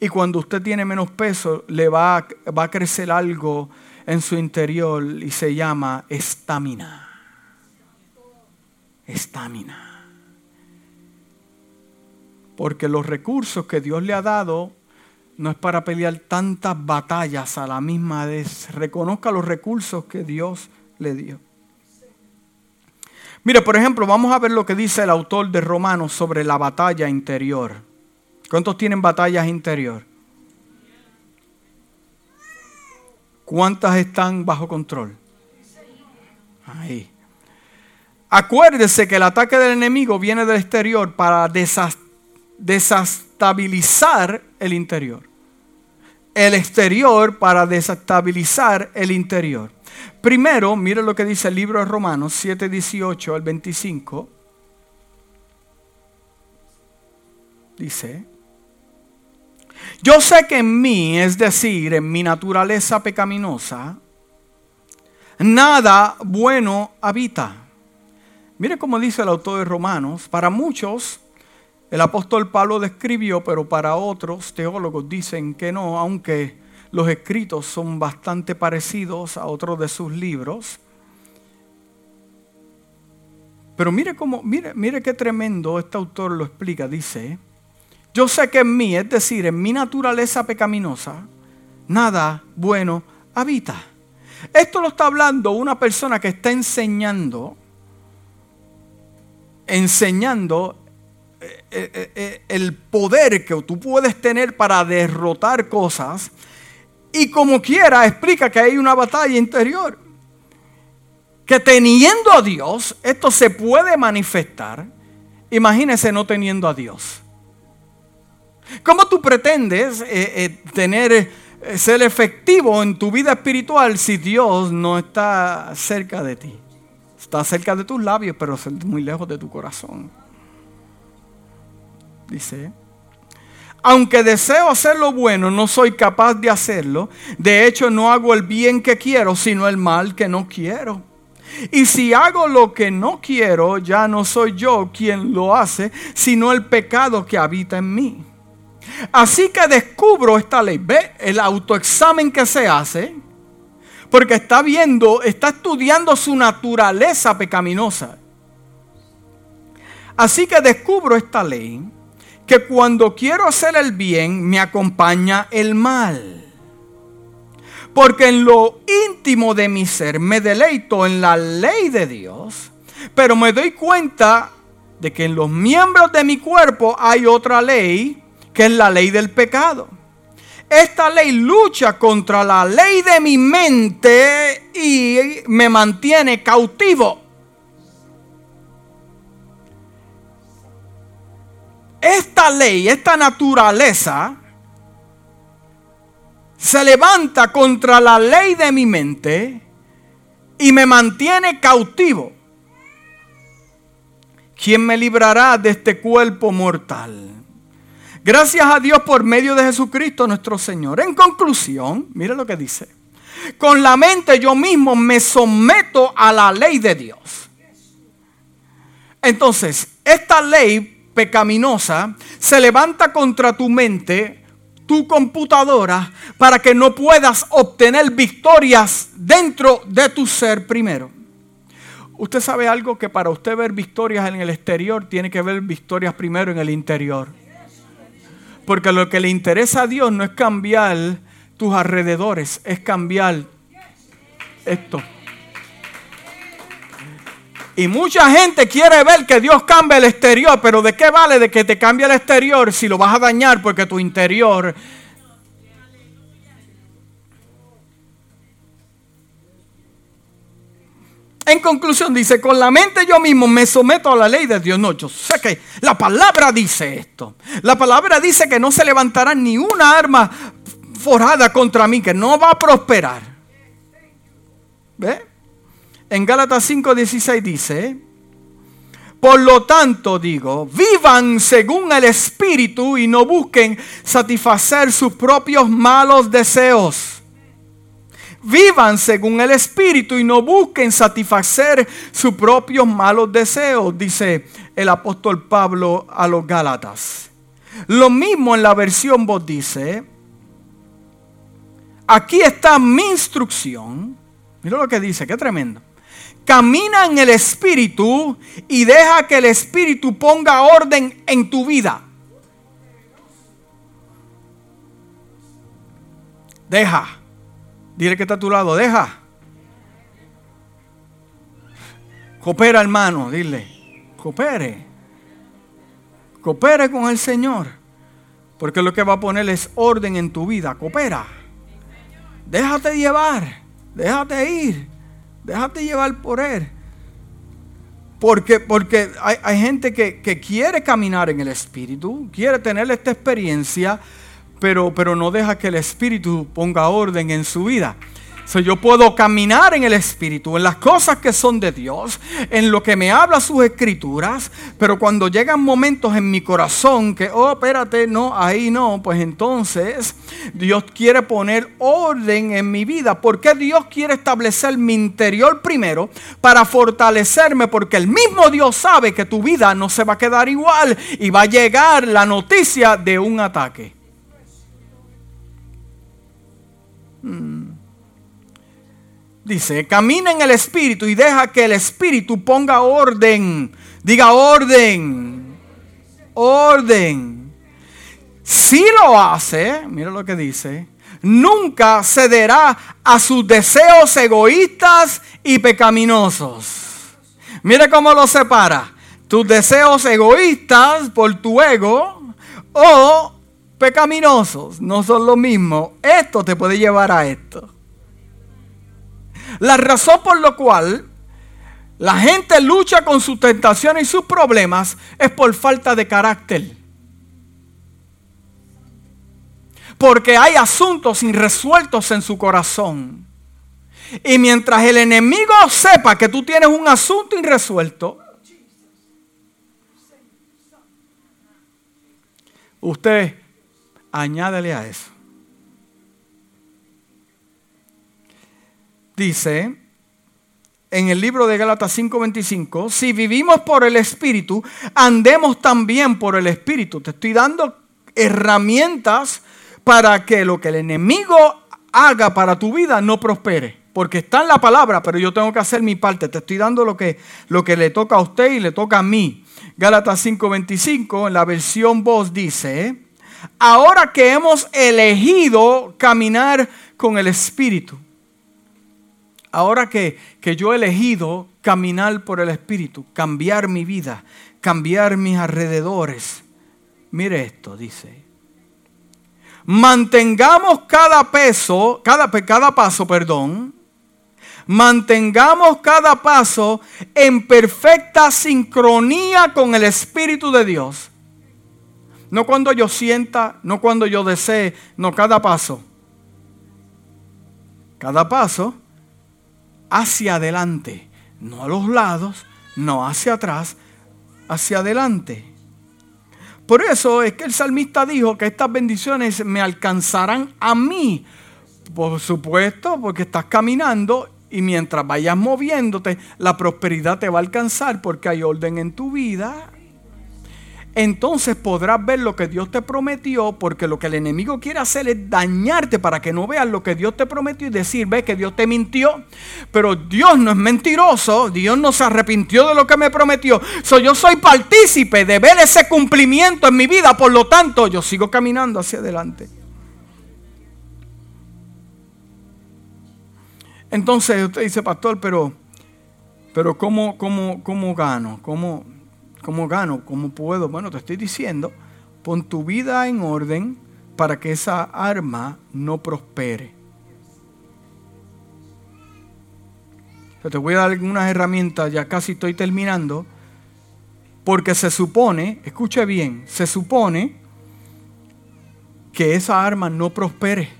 Y cuando usted tiene menos peso, le va va a crecer algo en su interior y se llama estamina estamina. Porque los recursos que Dios le ha dado no es para pelear tantas batallas a la misma vez. Reconozca los recursos que Dios le dio. Mire, por ejemplo, vamos a ver lo que dice el autor de Romanos sobre la batalla interior. ¿Cuántos tienen batallas interior? ¿Cuántas están bajo control? Ahí. Acuérdese que el ataque del enemigo viene del exterior para desestabilizar el interior. El exterior para desestabilizar el interior. Primero, mire lo que dice el libro de Romanos 7, 18 al 25. Dice, yo sé que en mí, es decir, en mi naturaleza pecaminosa, nada bueno habita Mire cómo dice el autor de Romanos, para muchos el apóstol Pablo describió, pero para otros teólogos dicen que no, aunque los escritos son bastante parecidos a otros de sus libros. Pero mire cómo, mire, mire qué tremendo este autor lo explica. Dice, yo sé que en mí, es decir, en mi naturaleza pecaminosa, nada bueno habita. Esto lo está hablando una persona que está enseñando enseñando el poder que tú puedes tener para derrotar cosas y como quiera explica que hay una batalla interior. Que teniendo a Dios, esto se puede manifestar. Imagínese no teniendo a Dios. ¿Cómo tú pretendes tener, ser efectivo en tu vida espiritual si Dios no está cerca de ti? Está cerca de tus labios, pero muy lejos de tu corazón. Dice, Aunque deseo hacer lo bueno, no soy capaz de hacerlo. De hecho, no hago el bien que quiero, sino el mal que no quiero. Y si hago lo que no quiero, ya no soy yo quien lo hace, sino el pecado que habita en mí. Así que descubro esta ley. Ve el autoexamen que se hace, porque está viendo, está estudiando su naturaleza pecaminosa. Así que descubro esta ley, que cuando quiero hacer el bien, me acompaña el mal. Porque en lo íntimo de mi ser me deleito en la ley de Dios, pero me doy cuenta de que en los miembros de mi cuerpo hay otra ley, que es la ley del pecado. Esta ley lucha contra la ley de mi mente y me mantiene cautivo. Esta ley, esta naturaleza, se levanta contra la ley de mi mente y me mantiene cautivo. ¿Quién me librará de este cuerpo mortal? Gracias a Dios por medio de Jesucristo nuestro Señor. En conclusión, mire lo que dice. Con la mente yo mismo me someto a la ley de Dios. Entonces, esta ley pecaminosa se levanta contra tu mente tu computadora para que no puedas obtener victorias dentro de tu ser primero. Usted sabe algo que para usted ver victorias en el exterior tiene que ver victorias primero en el interior. Porque lo que le interesa a Dios no es cambiar tus alrededores, es cambiar esto. Y mucha gente quiere ver que Dios cambie el exterior, pero ¿de qué vale de que te cambie el exterior si lo vas a dañar porque tu interior... En conclusión dice, con la mente yo mismo me someto a la ley de Dios. No, yo sé que la palabra dice esto. La palabra dice que no se levantará ni una arma forjada contra mí, que no va a prosperar. ¿Ve? En Gálatas 5:16 dice, por lo tanto digo, vivan según el Espíritu y no busquen satisfacer sus propios malos deseos. Vivan según el Espíritu y no busquen satisfacer sus propios malos deseos, dice el apóstol Pablo a los Gálatas. Lo mismo en la versión vos dice, aquí está mi instrucción. Mira lo que dice, qué tremendo camina en el Espíritu y deja que el Espíritu ponga orden en tu vida. Deja. Dile que está a tu lado, deja. Coopera, hermano, dile. Coopere. Coopere con el Señor. Porque lo que va a poner es orden en tu vida. Coopera. Déjate llevar. Déjate ir. Déjate llevar por Él. Porque, porque hay, gente que, que, quiere caminar en el Espíritu, quiere tener esta experiencia, pero, pero no deja que el Espíritu ponga orden en su vida yo puedo caminar en el Espíritu, en las cosas que son de Dios, en lo que me habla sus escrituras, pero cuando llegan momentos en mi corazón que, oh, espérate, no, ahí no, pues entonces Dios quiere poner orden en mi vida. porque Dios quiere establecer mi interior primero? Para fortalecerme, porque el mismo Dios sabe que tu vida no se va a quedar igual y va a llegar la noticia de un ataque. Hmm. Dice, camina en el Espíritu y deja que el Espíritu ponga orden. Diga orden. Orden. Si lo hace, mira lo que dice, nunca cederá a sus deseos egoístas y pecaminosos. Mira cómo lo separa. Tus deseos egoístas por tu ego o pecaminosos no son lo mismo. Esto te puede llevar a esto. La razón por la cual la gente lucha con sus tentaciones y sus problemas es por falta de carácter. Porque hay asuntos irresueltos en su corazón. Y mientras el enemigo sepa que tú tienes un asunto irresuelto, usted añádele a eso. Dice en el libro de Gálatas 5:25, si vivimos por el Espíritu, andemos también por el Espíritu. Te estoy dando herramientas para que lo que el enemigo haga para tu vida no prospere. Porque está en la palabra, pero yo tengo que hacer mi parte. Te estoy dando lo que, lo que le toca a usted y le toca a mí. Gálatas 5:25, en la versión voz dice, ahora que hemos elegido caminar con el Espíritu, ahora que, que yo he elegido caminar por el Espíritu, cambiar mi vida, cambiar mis alrededores, mire esto, dice, mantengamos cada peso, cada, cada paso, perdón, mantengamos cada paso en perfecta sincronía con el Espíritu de Dios. No cuando yo sienta, no cuando yo desee, no cada paso. Cada paso hacia adelante, no a los lados, no hacia atrás, hacia adelante. Por eso es que el salmista dijo que estas bendiciones me alcanzarán a mí. Por supuesto, porque estás caminando y mientras vayas moviéndote, la prosperidad te va a alcanzar porque hay orden en tu vida. Entonces podrás ver lo que Dios te prometió, porque lo que el enemigo quiere hacer es dañarte para que no veas lo que Dios te prometió y decir, ve que Dios te mintió. Pero Dios no es mentiroso, Dios no se arrepintió de lo que me prometió. yo soy partícipe de ver ese cumplimiento en mi vida, por lo tanto yo sigo caminando hacia adelante. Entonces usted dice, pastor, pero, pero ¿cómo, cómo, cómo gano? ¿Cómo, ¿Cómo gano? ¿Cómo puedo? Bueno, te estoy diciendo, pon tu vida en orden para que esa arma no prospere. te voy a dar algunas herramientas, ya casi estoy terminando, porque se supone, escuche bien, se supone que esa arma no prospere.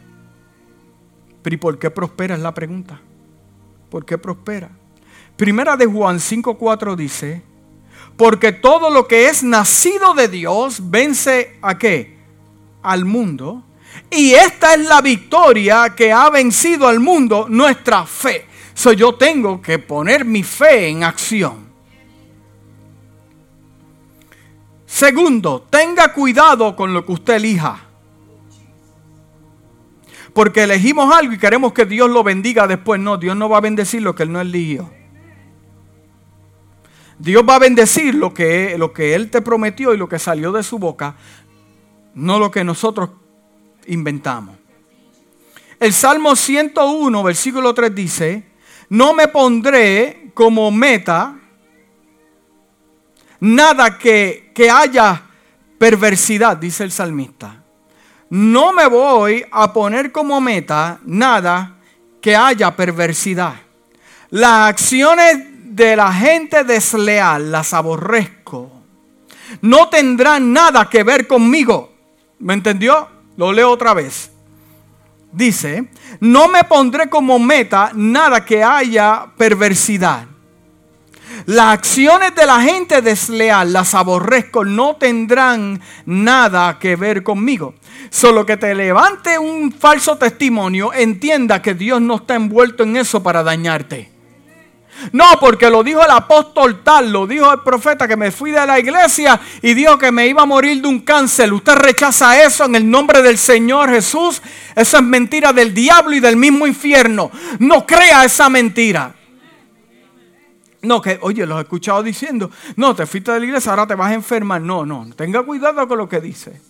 ¿y por qué prospera? Es la pregunta. ¿Por qué prospera? Primera de Juan 5.4 dice, porque todo lo que es nacido de Dios vence a qué? Al mundo. Y esta es la victoria que ha vencido al mundo, nuestra fe. So yo tengo que poner mi fe en acción. Segundo, tenga cuidado con lo que usted elija porque elegimos algo y queremos que Dios lo bendiga después. No, Dios no va a bendecir lo que Él no eligió. Dios va a bendecir lo que, lo que Él te prometió y lo que salió de su boca, no lo que nosotros inventamos. El Salmo 101, versículo 3 dice, no me pondré como meta nada que, que haya perversidad, dice el salmista no me voy a poner como meta nada que haya perversidad. Las acciones de la gente desleal las aborrezco. No tendrán nada que ver conmigo. ¿Me entendió? Lo leo otra vez. Dice, no me pondré como meta nada que haya perversidad. Las acciones de la gente desleal las aborrezco, no tendrán nada que ver conmigo. Solo que te levante un falso testimonio, entienda que Dios no está envuelto en eso para dañarte. No, porque lo dijo el apóstol tal, lo dijo el profeta que me fui de la iglesia y dijo que me iba a morir de un cáncer. Usted rechaza eso en el nombre del Señor Jesús. Eso es mentira del diablo y del mismo infierno. No crea esa mentira. No, que, oye, los he escuchado diciendo, no, te fuiste de la iglesia, ahora te vas a enfermar. No, no, tenga cuidado con lo que dice.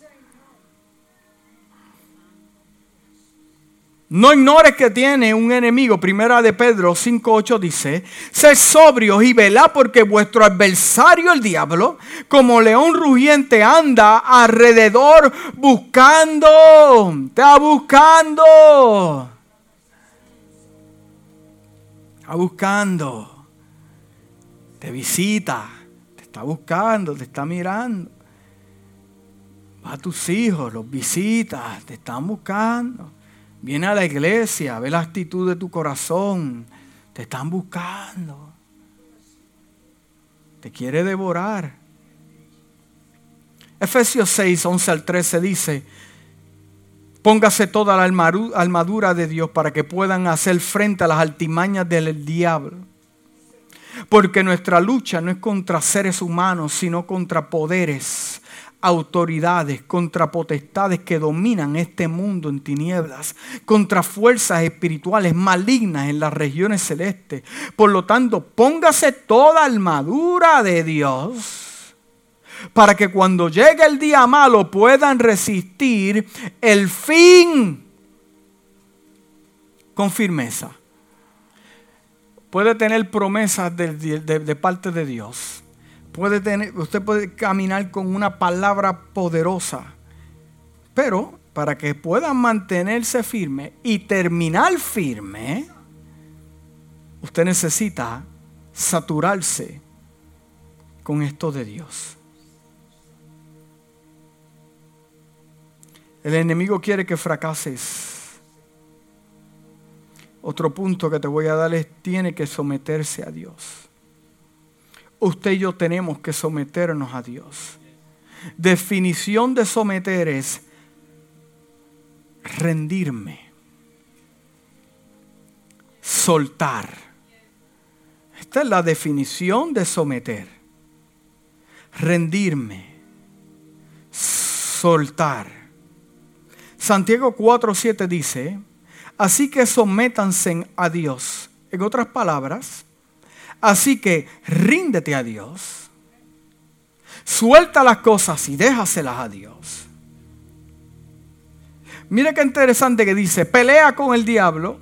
No ignores que tiene un enemigo. Primera de Pedro 5.8 dice, sed sobrios y velad porque vuestro adversario el diablo, como león rugiente, anda alrededor buscando. Está buscando. Está buscando. Te visita. Te está buscando. Te está mirando. Va a tus hijos, los visitas. Te están buscando. Viene a la iglesia, ve la actitud de tu corazón. Te están buscando. Te quiere devorar. Efesios 6, 11 al 13 dice, Póngase toda la armadura de Dios para que puedan hacer frente a las altimañas del diablo. Porque nuestra lucha no es contra seres humanos, sino contra poderes, autoridades, contra potestades que dominan este mundo en tinieblas, contra fuerzas espirituales malignas en las regiones celestes. Por lo tanto, póngase toda armadura de Dios para que cuando llegue el día malo puedan resistir el fin con firmeza. Puede tener promesas de, parte de Dios. Puede usted puede caminar con una palabra poderosa. Pero para que pueda mantenerse firme y terminar firme, usted necesita saturarse con esto de Dios. El enemigo quiere que fracases. Otro punto que te voy a dar es, tiene que someterse a Dios. Usted y yo tenemos que someternos a Dios. Definición de someter es rendirme, soltar. Esta es la definición de someter. Rendirme, soltar. Santiago 4.7 dice, así que sométanse a Dios. En otras palabras, así que ríndete a Dios. Suelta las cosas y déjaselas a Dios. Mira qué interesante que dice, pelea con el diablo.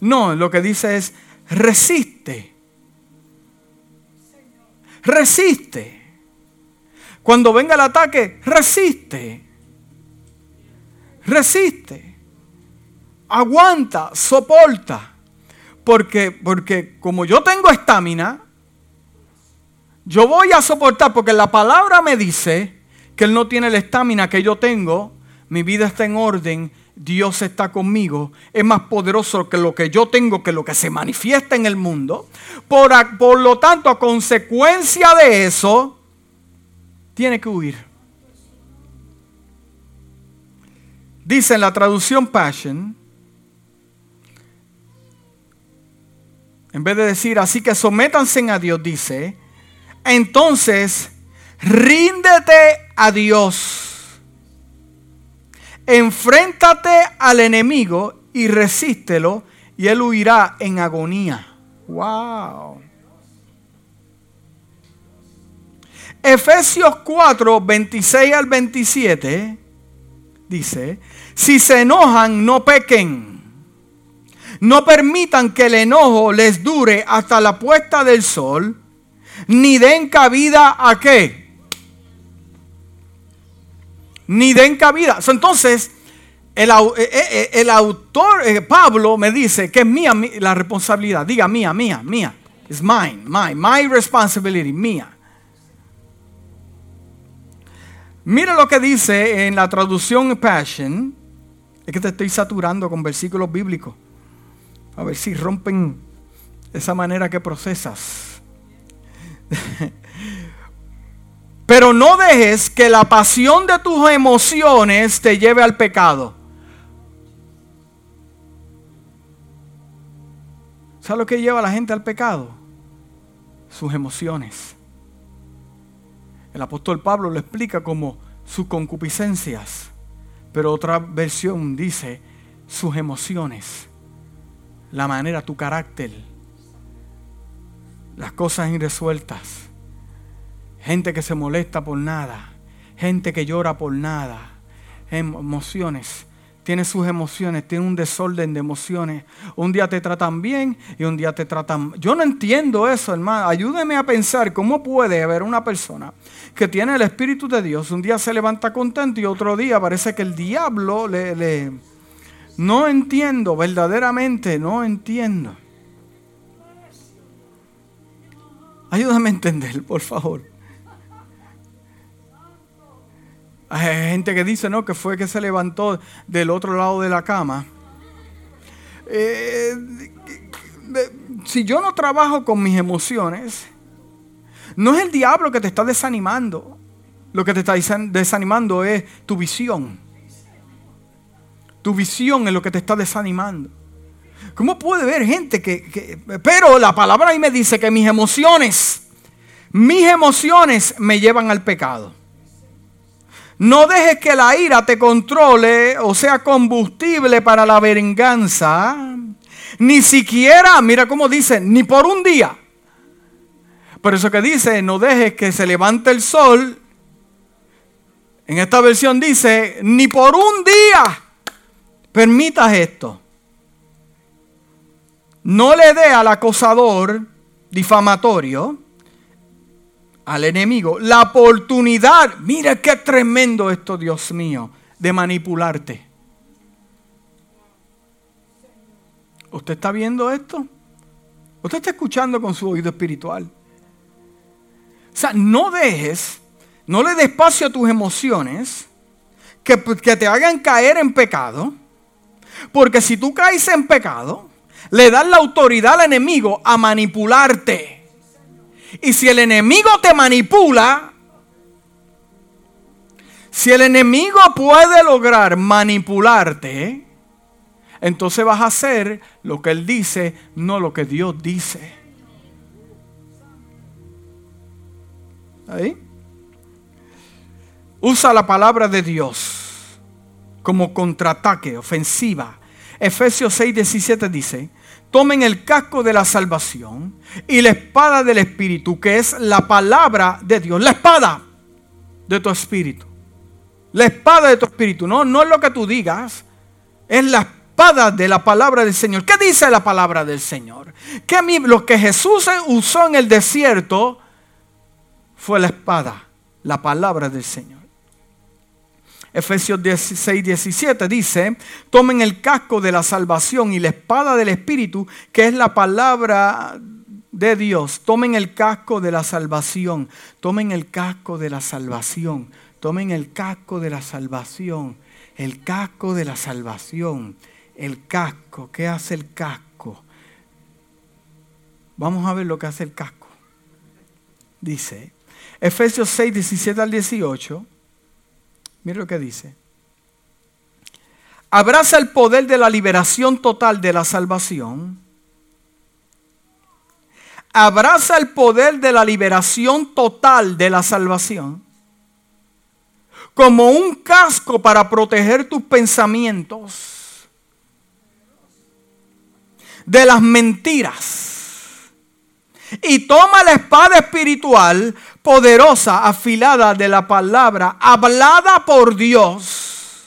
No, lo que dice es, resiste. Resiste. Cuando venga el ataque, resiste resiste, aguanta, soporta. Porque, porque como yo tengo estamina, yo voy a soportar, porque la palabra me dice que Él no tiene la estamina que yo tengo, mi vida está en orden, Dios está conmigo, es más poderoso que lo que yo tengo, que lo que se manifiesta en el mundo. Por, por lo tanto, a consecuencia de eso, tiene que huir. Dice en la traducción Passion, en vez de decir así que sométanse a Dios, dice, entonces ríndete a Dios, enfréntate al enemigo y resístelo y él huirá en agonía. Wow. Efesios 4, 26 al 27 dice, si se enojan, no pequen. No permitan que el enojo les dure hasta la puesta del sol, ni den cabida a qué. Ni den cabida. Entonces, el, eh, eh, eh, autor, Pablo, me dice que es mía la responsabilidad. Diga mía, mía, mía. Es mine, mine, my responsibility, mía. Mira lo que dice en la traducción Passion. Es que te estoy saturando con versículos bíblicos. A ver si rompen esa manera que procesas. Pero no dejes que la pasión de tus emociones te lleve al pecado. ¿Sabes lo que lleva a la gente al pecado? Sus emociones. El apóstol Pablo lo explica como sus concupiscencias, pero otra versión dice sus emociones, la manera, tu carácter, las cosas irresueltas, gente que se molesta por nada, gente que llora por nada, emociones. Tiene sus emociones, tiene un desorden de emociones. Un día te tratan bien y un día te tratan... Yo no entiendo eso, hermano. Ayúdeme a pensar cómo puede haber una persona que tiene el Espíritu de Dios, un día se levanta contento y otro día parece que el diablo le... le... No entiendo, verdaderamente no entiendo. Ayúdame a entender, por favor. Hay gente que dice, ¿no? Que fue que se levantó del otro lado de la cama. Eh, si yo no trabajo con mis emociones, no es el diablo que te está desanimando. Lo que te está desanimando es tu visión. Tu visión es lo que te está desanimando. ¿Cómo puede haber gente que, Pero la palabra ahí me dice que mis emociones, mis emociones me llevan al pecado. No dejes que la ira te controle o sea combustible para la venganza. Ni siquiera, mira cómo dice, ni por un día. Por eso que dice, no dejes que se levante el sol. En esta versión dice, ni por un día permitas esto. No le dé al acosador difamatorio al enemigo la oportunidad, mira qué tremendo esto, Dios mío, de manipularte. ¿Usted está viendo esto? ¿Usted está escuchando con su oído espiritual? O sea, no dejes, no le des espacio a tus emociones que, que te hagan caer en pecado. Porque si tú caes en pecado, le das la autoridad al enemigo a manipularte. Y si el enemigo te manipula, si el enemigo puede lograr manipularte, entonces vas a hacer lo que él dice, no lo que Dios dice. ¿Ahí? Usa la palabra de Dios como contraataque, ofensiva. Efesios 6, 17 dice, tomen el casco de la salvación y la espada del Espíritu, que es la palabra de Dios, la espada de tu espíritu. La espada de tu espíritu, no, no es lo que tú digas, es la espada de la palabra del Señor. ¿Qué dice la palabra del Señor? Que lo que Jesús usó en el desierto fue la espada, la palabra del Señor. Efesios 16, 17 dice, tomen el casco de la salvación y la espada del Espíritu, que es la palabra de Dios. Tomen el casco de la salvación, tomen el casco de la salvación, tomen el casco de la salvación, el casco de la salvación, el casco. ¿Qué hace el casco? Vamos a ver lo que hace el casco. Dice, Efesios 6, 17 al 18. Mira lo que dice. Abraza el poder de la liberación total de la salvación. Abraza el poder de la liberación total de la salvación. Como un casco para proteger tus pensamientos de las mentiras. Y toma la espada espiritual poderosa, afilada de la palabra, hablada por Dios.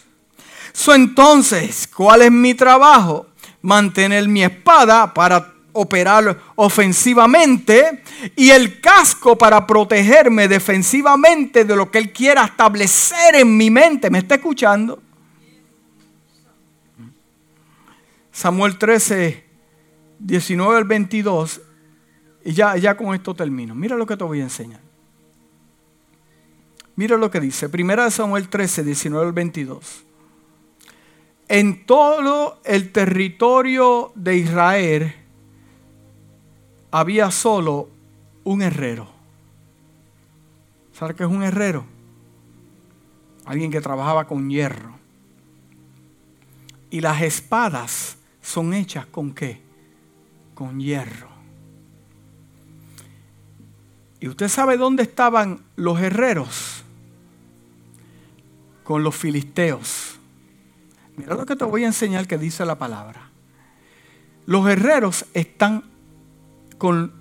So, entonces, ¿cuál es mi trabajo? Mantener mi espada para operar ofensivamente y el casco para protegerme defensivamente de lo que Él quiera establecer en mi mente. ¿Me está escuchando? Samuel 13, 19 al 22. Y ya, ya con esto termino. Mira lo que te voy a enseñar. Mira lo que dice, Primera Samuel 13, 19 al 22. En todo el territorio de Israel había solo un herrero. ¿Sabes qué es un herrero? Alguien que trabajaba con hierro. Y las espadas son hechas con qué? Con hierro. ¿Y usted sabe dónde estaban los herreros? Con los filisteos. Mira lo que te voy a enseñar que dice la palabra. Los herreros están con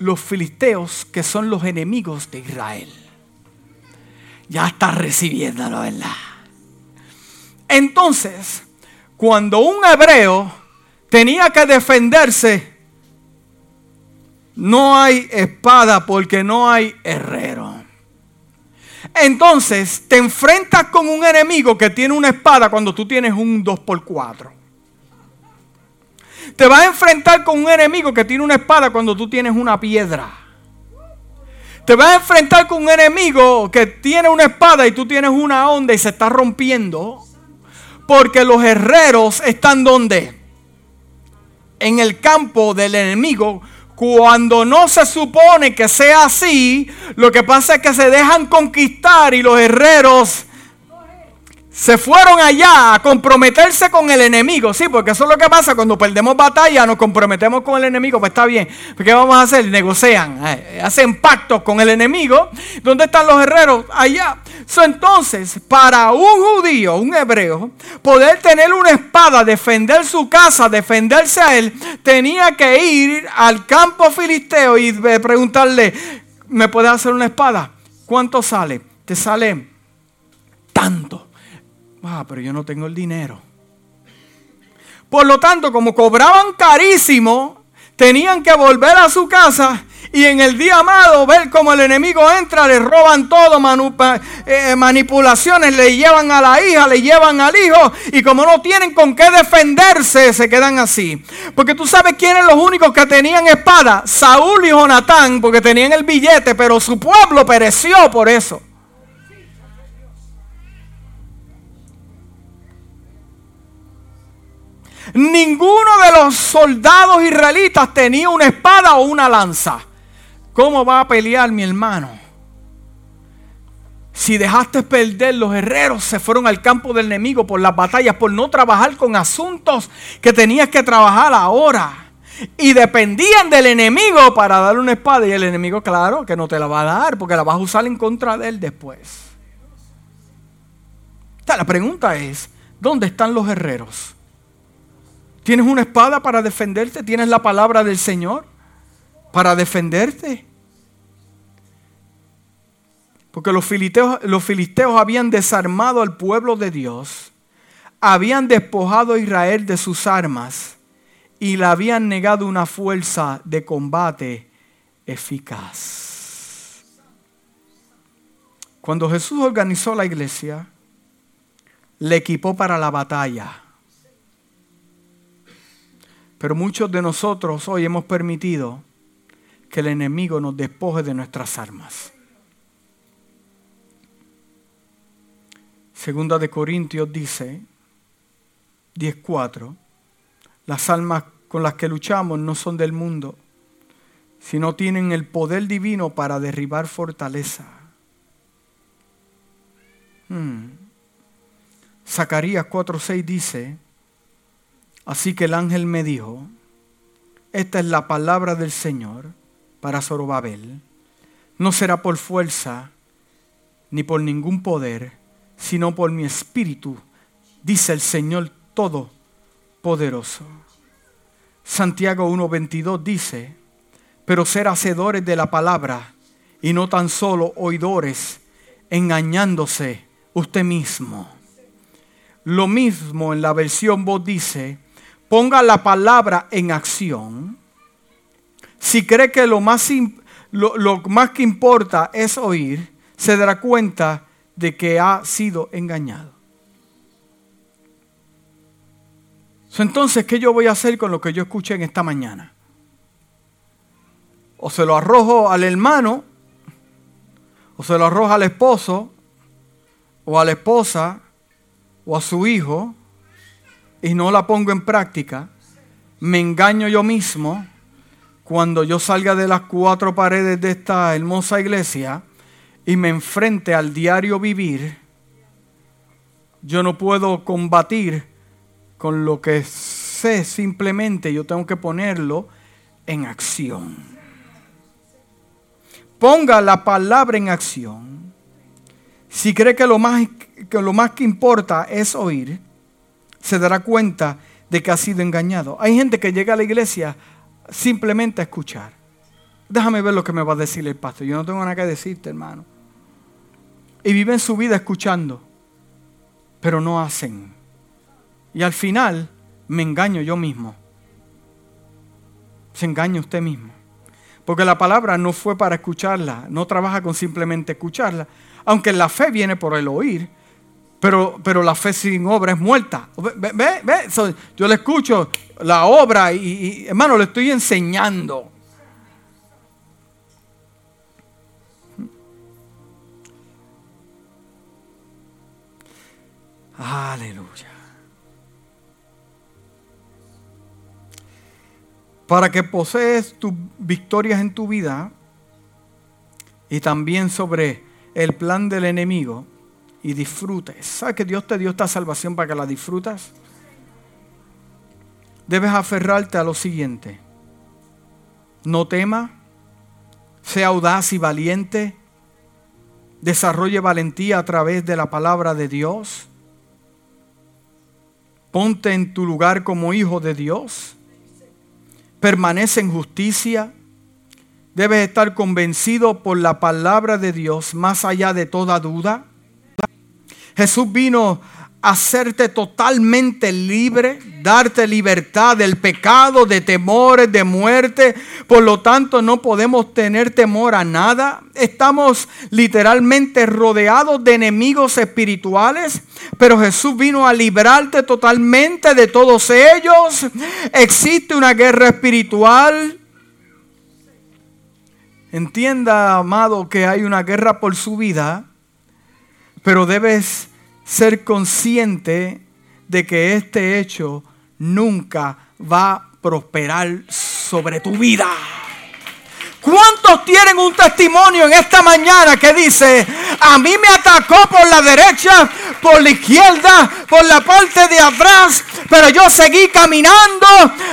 los filisteos que son los enemigos de Israel. Ya está recibiéndolo, ¿verdad? Entonces, cuando un hebreo tenía que defenderse, no hay espada porque no hay herrero. Entonces te enfrentas con un enemigo que tiene una espada cuando tú tienes un 2x4. Te vas a enfrentar con un enemigo que tiene una espada cuando tú tienes una piedra. Te vas a enfrentar con un enemigo que tiene una espada y tú tienes una onda y se está rompiendo. Porque los herreros están donde? En el campo del enemigo cuando no se supone que sea así, lo que pasa es que se dejan conquistar y los herreros se fueron allá a comprometerse con el enemigo. Sí, porque eso es lo que pasa cuando perdemos batalla, nos comprometemos con el enemigo. Pues está bien. ¿Qué vamos a hacer? Negocian, eh, hacen pactos con el enemigo. ¿Dónde están los herreros? Allá. entonces, para un judío, un hebreo, poder tener una espada, defender su casa, defenderse a él, tenía que ir al campo filisteo y preguntarle, ¿me puede hacer una espada? ¿Cuánto sale? Te sale tanto. Ah, pero yo no tengo el dinero. Por lo tanto, como cobraban carísimo, tenían que volver a su casa y en el día amado ver cómo el enemigo entra, le roban todo, eh, manipulaciones, le llevan a la hija, le llevan al hijo y como no tienen con qué defenderse, se quedan así. Porque tú sabes quiénes los únicos que tenían espada, Saúl y Jonatán, porque tenían el billete, pero su pueblo pereció por eso. Ninguno de los soldados israelitas tenía una espada o una lanza. ¿Cómo va a pelear mi hermano? Si dejaste perder, los herreros se fueron al campo del enemigo por las batallas, por no trabajar con asuntos que tenías que trabajar ahora. Y dependían del enemigo para darle una espada. Y el enemigo, claro, que no te la va a dar, porque la vas a usar en contra de él después. la pregunta es, ¿dónde están los herreros? ¿Tienes una espada para defenderte? ¿Tienes la palabra del Señor para defenderte? Porque los filisteos, los filisteos habían desarmado al pueblo de Dios, habían despojado a Israel de sus armas y le habían negado una fuerza de combate eficaz. Cuando Jesús organizó la iglesia, le equipó para la batalla pero muchos de nosotros hoy hemos permitido que el enemigo nos despoje de nuestras armas. Segunda de Corintios dice, 10.4, las almas con las que luchamos no son del mundo, sino tienen el poder divino para derribar fortaleza. Hmm. Zacarías 4.6 dice, Así que el ángel me dijo, esta es la palabra del Señor para Zorobabel. No será por fuerza ni por ningún poder, sino por mi espíritu, dice el Señor Todopoderoso. Santiago 1.22 dice, pero ser hacedores de la palabra y no tan solo oidores, engañándose usted mismo. Lo mismo en la versión voz dice, ponga la palabra en acción, si cree que lo más, lo, más que importa es oír, se dará cuenta de que ha sido engañado. Entonces, ¿qué yo voy a hacer con lo que yo escuché en esta mañana? O se lo arrojo al hermano, o se lo arrojo al esposo, o a la esposa, o a su hijo, y no la pongo en práctica, me engaño yo mismo cuando yo salga de las cuatro paredes de esta hermosa iglesia y me enfrente al diario vivir, yo no puedo combatir con lo que sé, simplemente yo tengo que ponerlo en acción. Ponga la palabra en acción. Si cree que lo más que, lo más que importa es oír, se dará cuenta de que ha sido engañado. Hay gente que llega a la iglesia simplemente a escuchar. Déjame ver lo que me va a decir el pastor. Yo no tengo nada que decirte, hermano. Y viven su vida escuchando, pero no hacen. Y al final me engaño yo mismo. Se engaña usted mismo. Porque la palabra no fue para escucharla, no trabaja con simplemente escucharla. Aunque la fe viene por el oír, pero, pero la fe sin obra es muerta. Ve, ve, yo le escucho la obra y, hermano, le estoy enseñando. Aleluya. Para que posees tus victorias en tu vida y también sobre el plan del enemigo, y disfrutes. ¿Sabes que Dios te dio esta salvación para que la disfrutas? Debes aferrarte a lo siguiente. No tema, sea audaz y valiente, desarrolle valentía a través de la palabra de Dios. Ponte en tu lugar como hijo de Dios. Permanece en justicia. Debes estar convencido por la palabra de Dios más allá de toda duda. Jesús vino hacerte totalmente libre, darte libertad del pecado, de temores, de muerte. Por lo tanto, no podemos tener temor a nada. Estamos literalmente rodeados de enemigos espirituales, pero Jesús vino a librarte totalmente de todos ellos. Existe una guerra espiritual. Entienda, amado, que hay una guerra por su vida, pero debes ser consciente de que este hecho nunca va a prosperar sobre tu vida. ¿Cuántos tienen un testimonio en esta mañana que dice, a mí me atacó por la derecha, por la izquierda, por la parte de atrás, pero yo seguí caminando,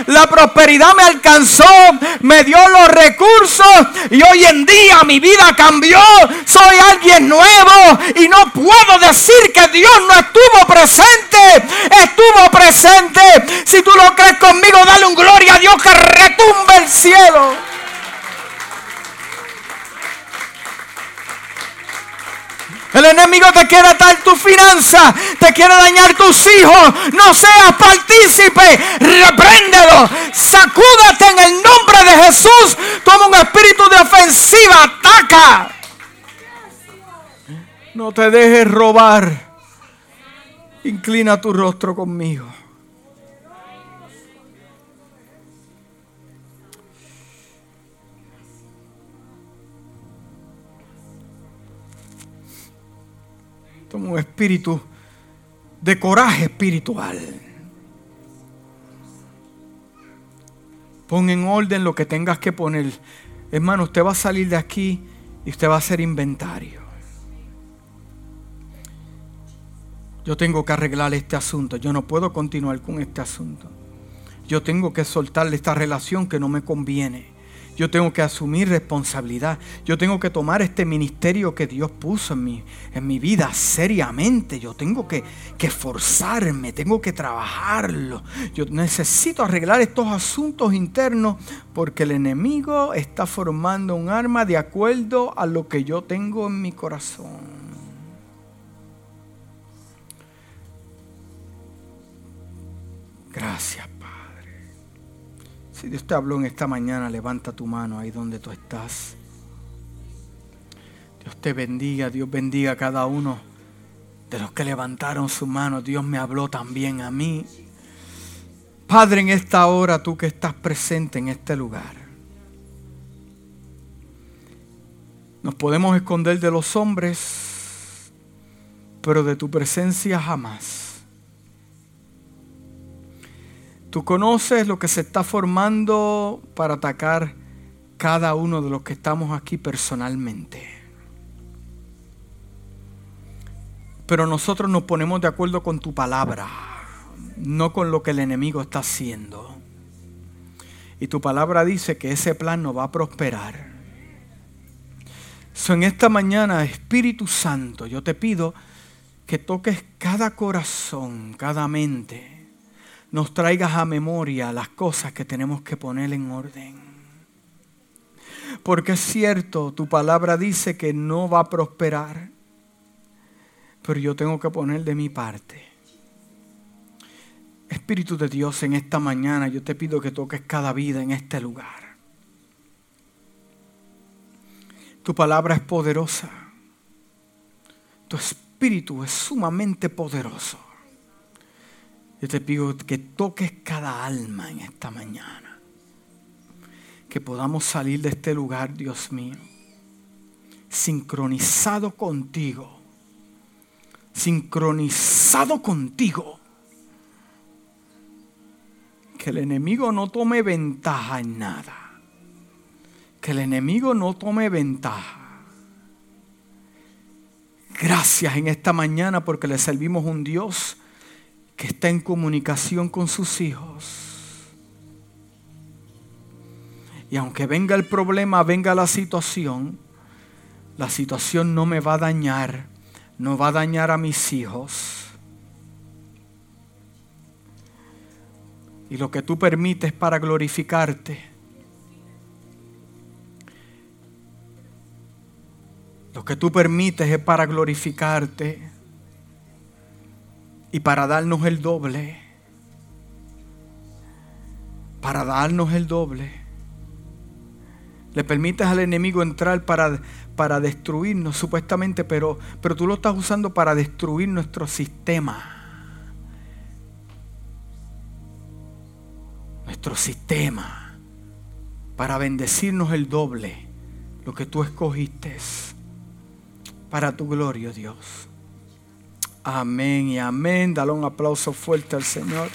la prosperidad me alcanzó, me dio los recursos y hoy en día mi vida cambió, soy alguien nuevo y no puedo decir que Dios no estuvo presente, estuvo presente. Si tú lo crees conmigo, dale un gloria a Dios que retumbe el cielo. El enemigo te quiere atar tu finanza, te quiere dañar tus hijos. No seas partícipe, repréndelo. Sacúdate en el nombre de Jesús. Toma un espíritu de ofensiva, ataca. No te dejes robar. Inclina tu rostro conmigo. Toma un espíritu de coraje espiritual. Pon en orden lo que tengas que poner. Hermano, usted va a salir de aquí y usted va a hacer inventario. Yo tengo que arreglar este asunto. Yo no puedo continuar con este asunto. Yo tengo que soltarle esta relación que no me conviene. Yo tengo que asumir responsabilidad. Yo tengo que tomar este ministerio que Dios puso en mi, en mi vida seriamente. Yo tengo que, que esforzarme, tengo que trabajarlo. Yo necesito arreglar estos asuntos internos porque el enemigo está formando un arma de acuerdo a lo que yo tengo en mi corazón. Gracias, si Dios te habló en esta mañana, levanta tu mano ahí donde tú estás. Dios te bendiga, Dios bendiga a cada uno de los que levantaron su mano. Dios me habló también a mí. Padre, en esta hora, tú que estás presente en este lugar, nos podemos esconder de los hombres, pero de tu presencia jamás. Tú conoces lo que se está formando para atacar cada uno de los que estamos aquí personalmente. Pero nosotros nos ponemos de acuerdo con tu palabra, no con lo que el enemigo está haciendo. Y tu palabra dice que ese plan no va a prosperar. So, en esta mañana, Espíritu Santo, yo te pido que toques cada corazón, cada mente nos traigas a memoria las cosas que tenemos que poner en orden. Porque es cierto, tu palabra dice que no va a prosperar, pero yo tengo que poner de mi parte. Espíritu de Dios, en esta mañana yo te pido que toques cada vida en este lugar. Tu palabra es poderosa. Tu espíritu es sumamente poderoso. Yo te pido que toques cada alma en esta mañana. Que podamos salir de este lugar, Dios mío, sincronizado contigo. Sincronizado contigo. Que el enemigo no tome ventaja en nada. Que el enemigo no tome ventaja. Gracias en esta mañana porque le servimos un Dios que está en comunicación con sus hijos. Y aunque venga el problema, venga la situación, la situación no me va a dañar, no va a dañar a mis hijos. Y lo que tú permites para glorificarte. Lo que tú permites es para glorificarte y para darnos el doble. Para darnos el doble. Le permites al enemigo entrar para, para destruirnos, supuestamente, pero, pero tú lo estás usando para destruir nuestro sistema. Nuestro sistema. Para bendecirnos el doble. Lo que tú escogiste. Para tu gloria, Dios. Amén y amén. Dale un aplauso fuerte al Señor.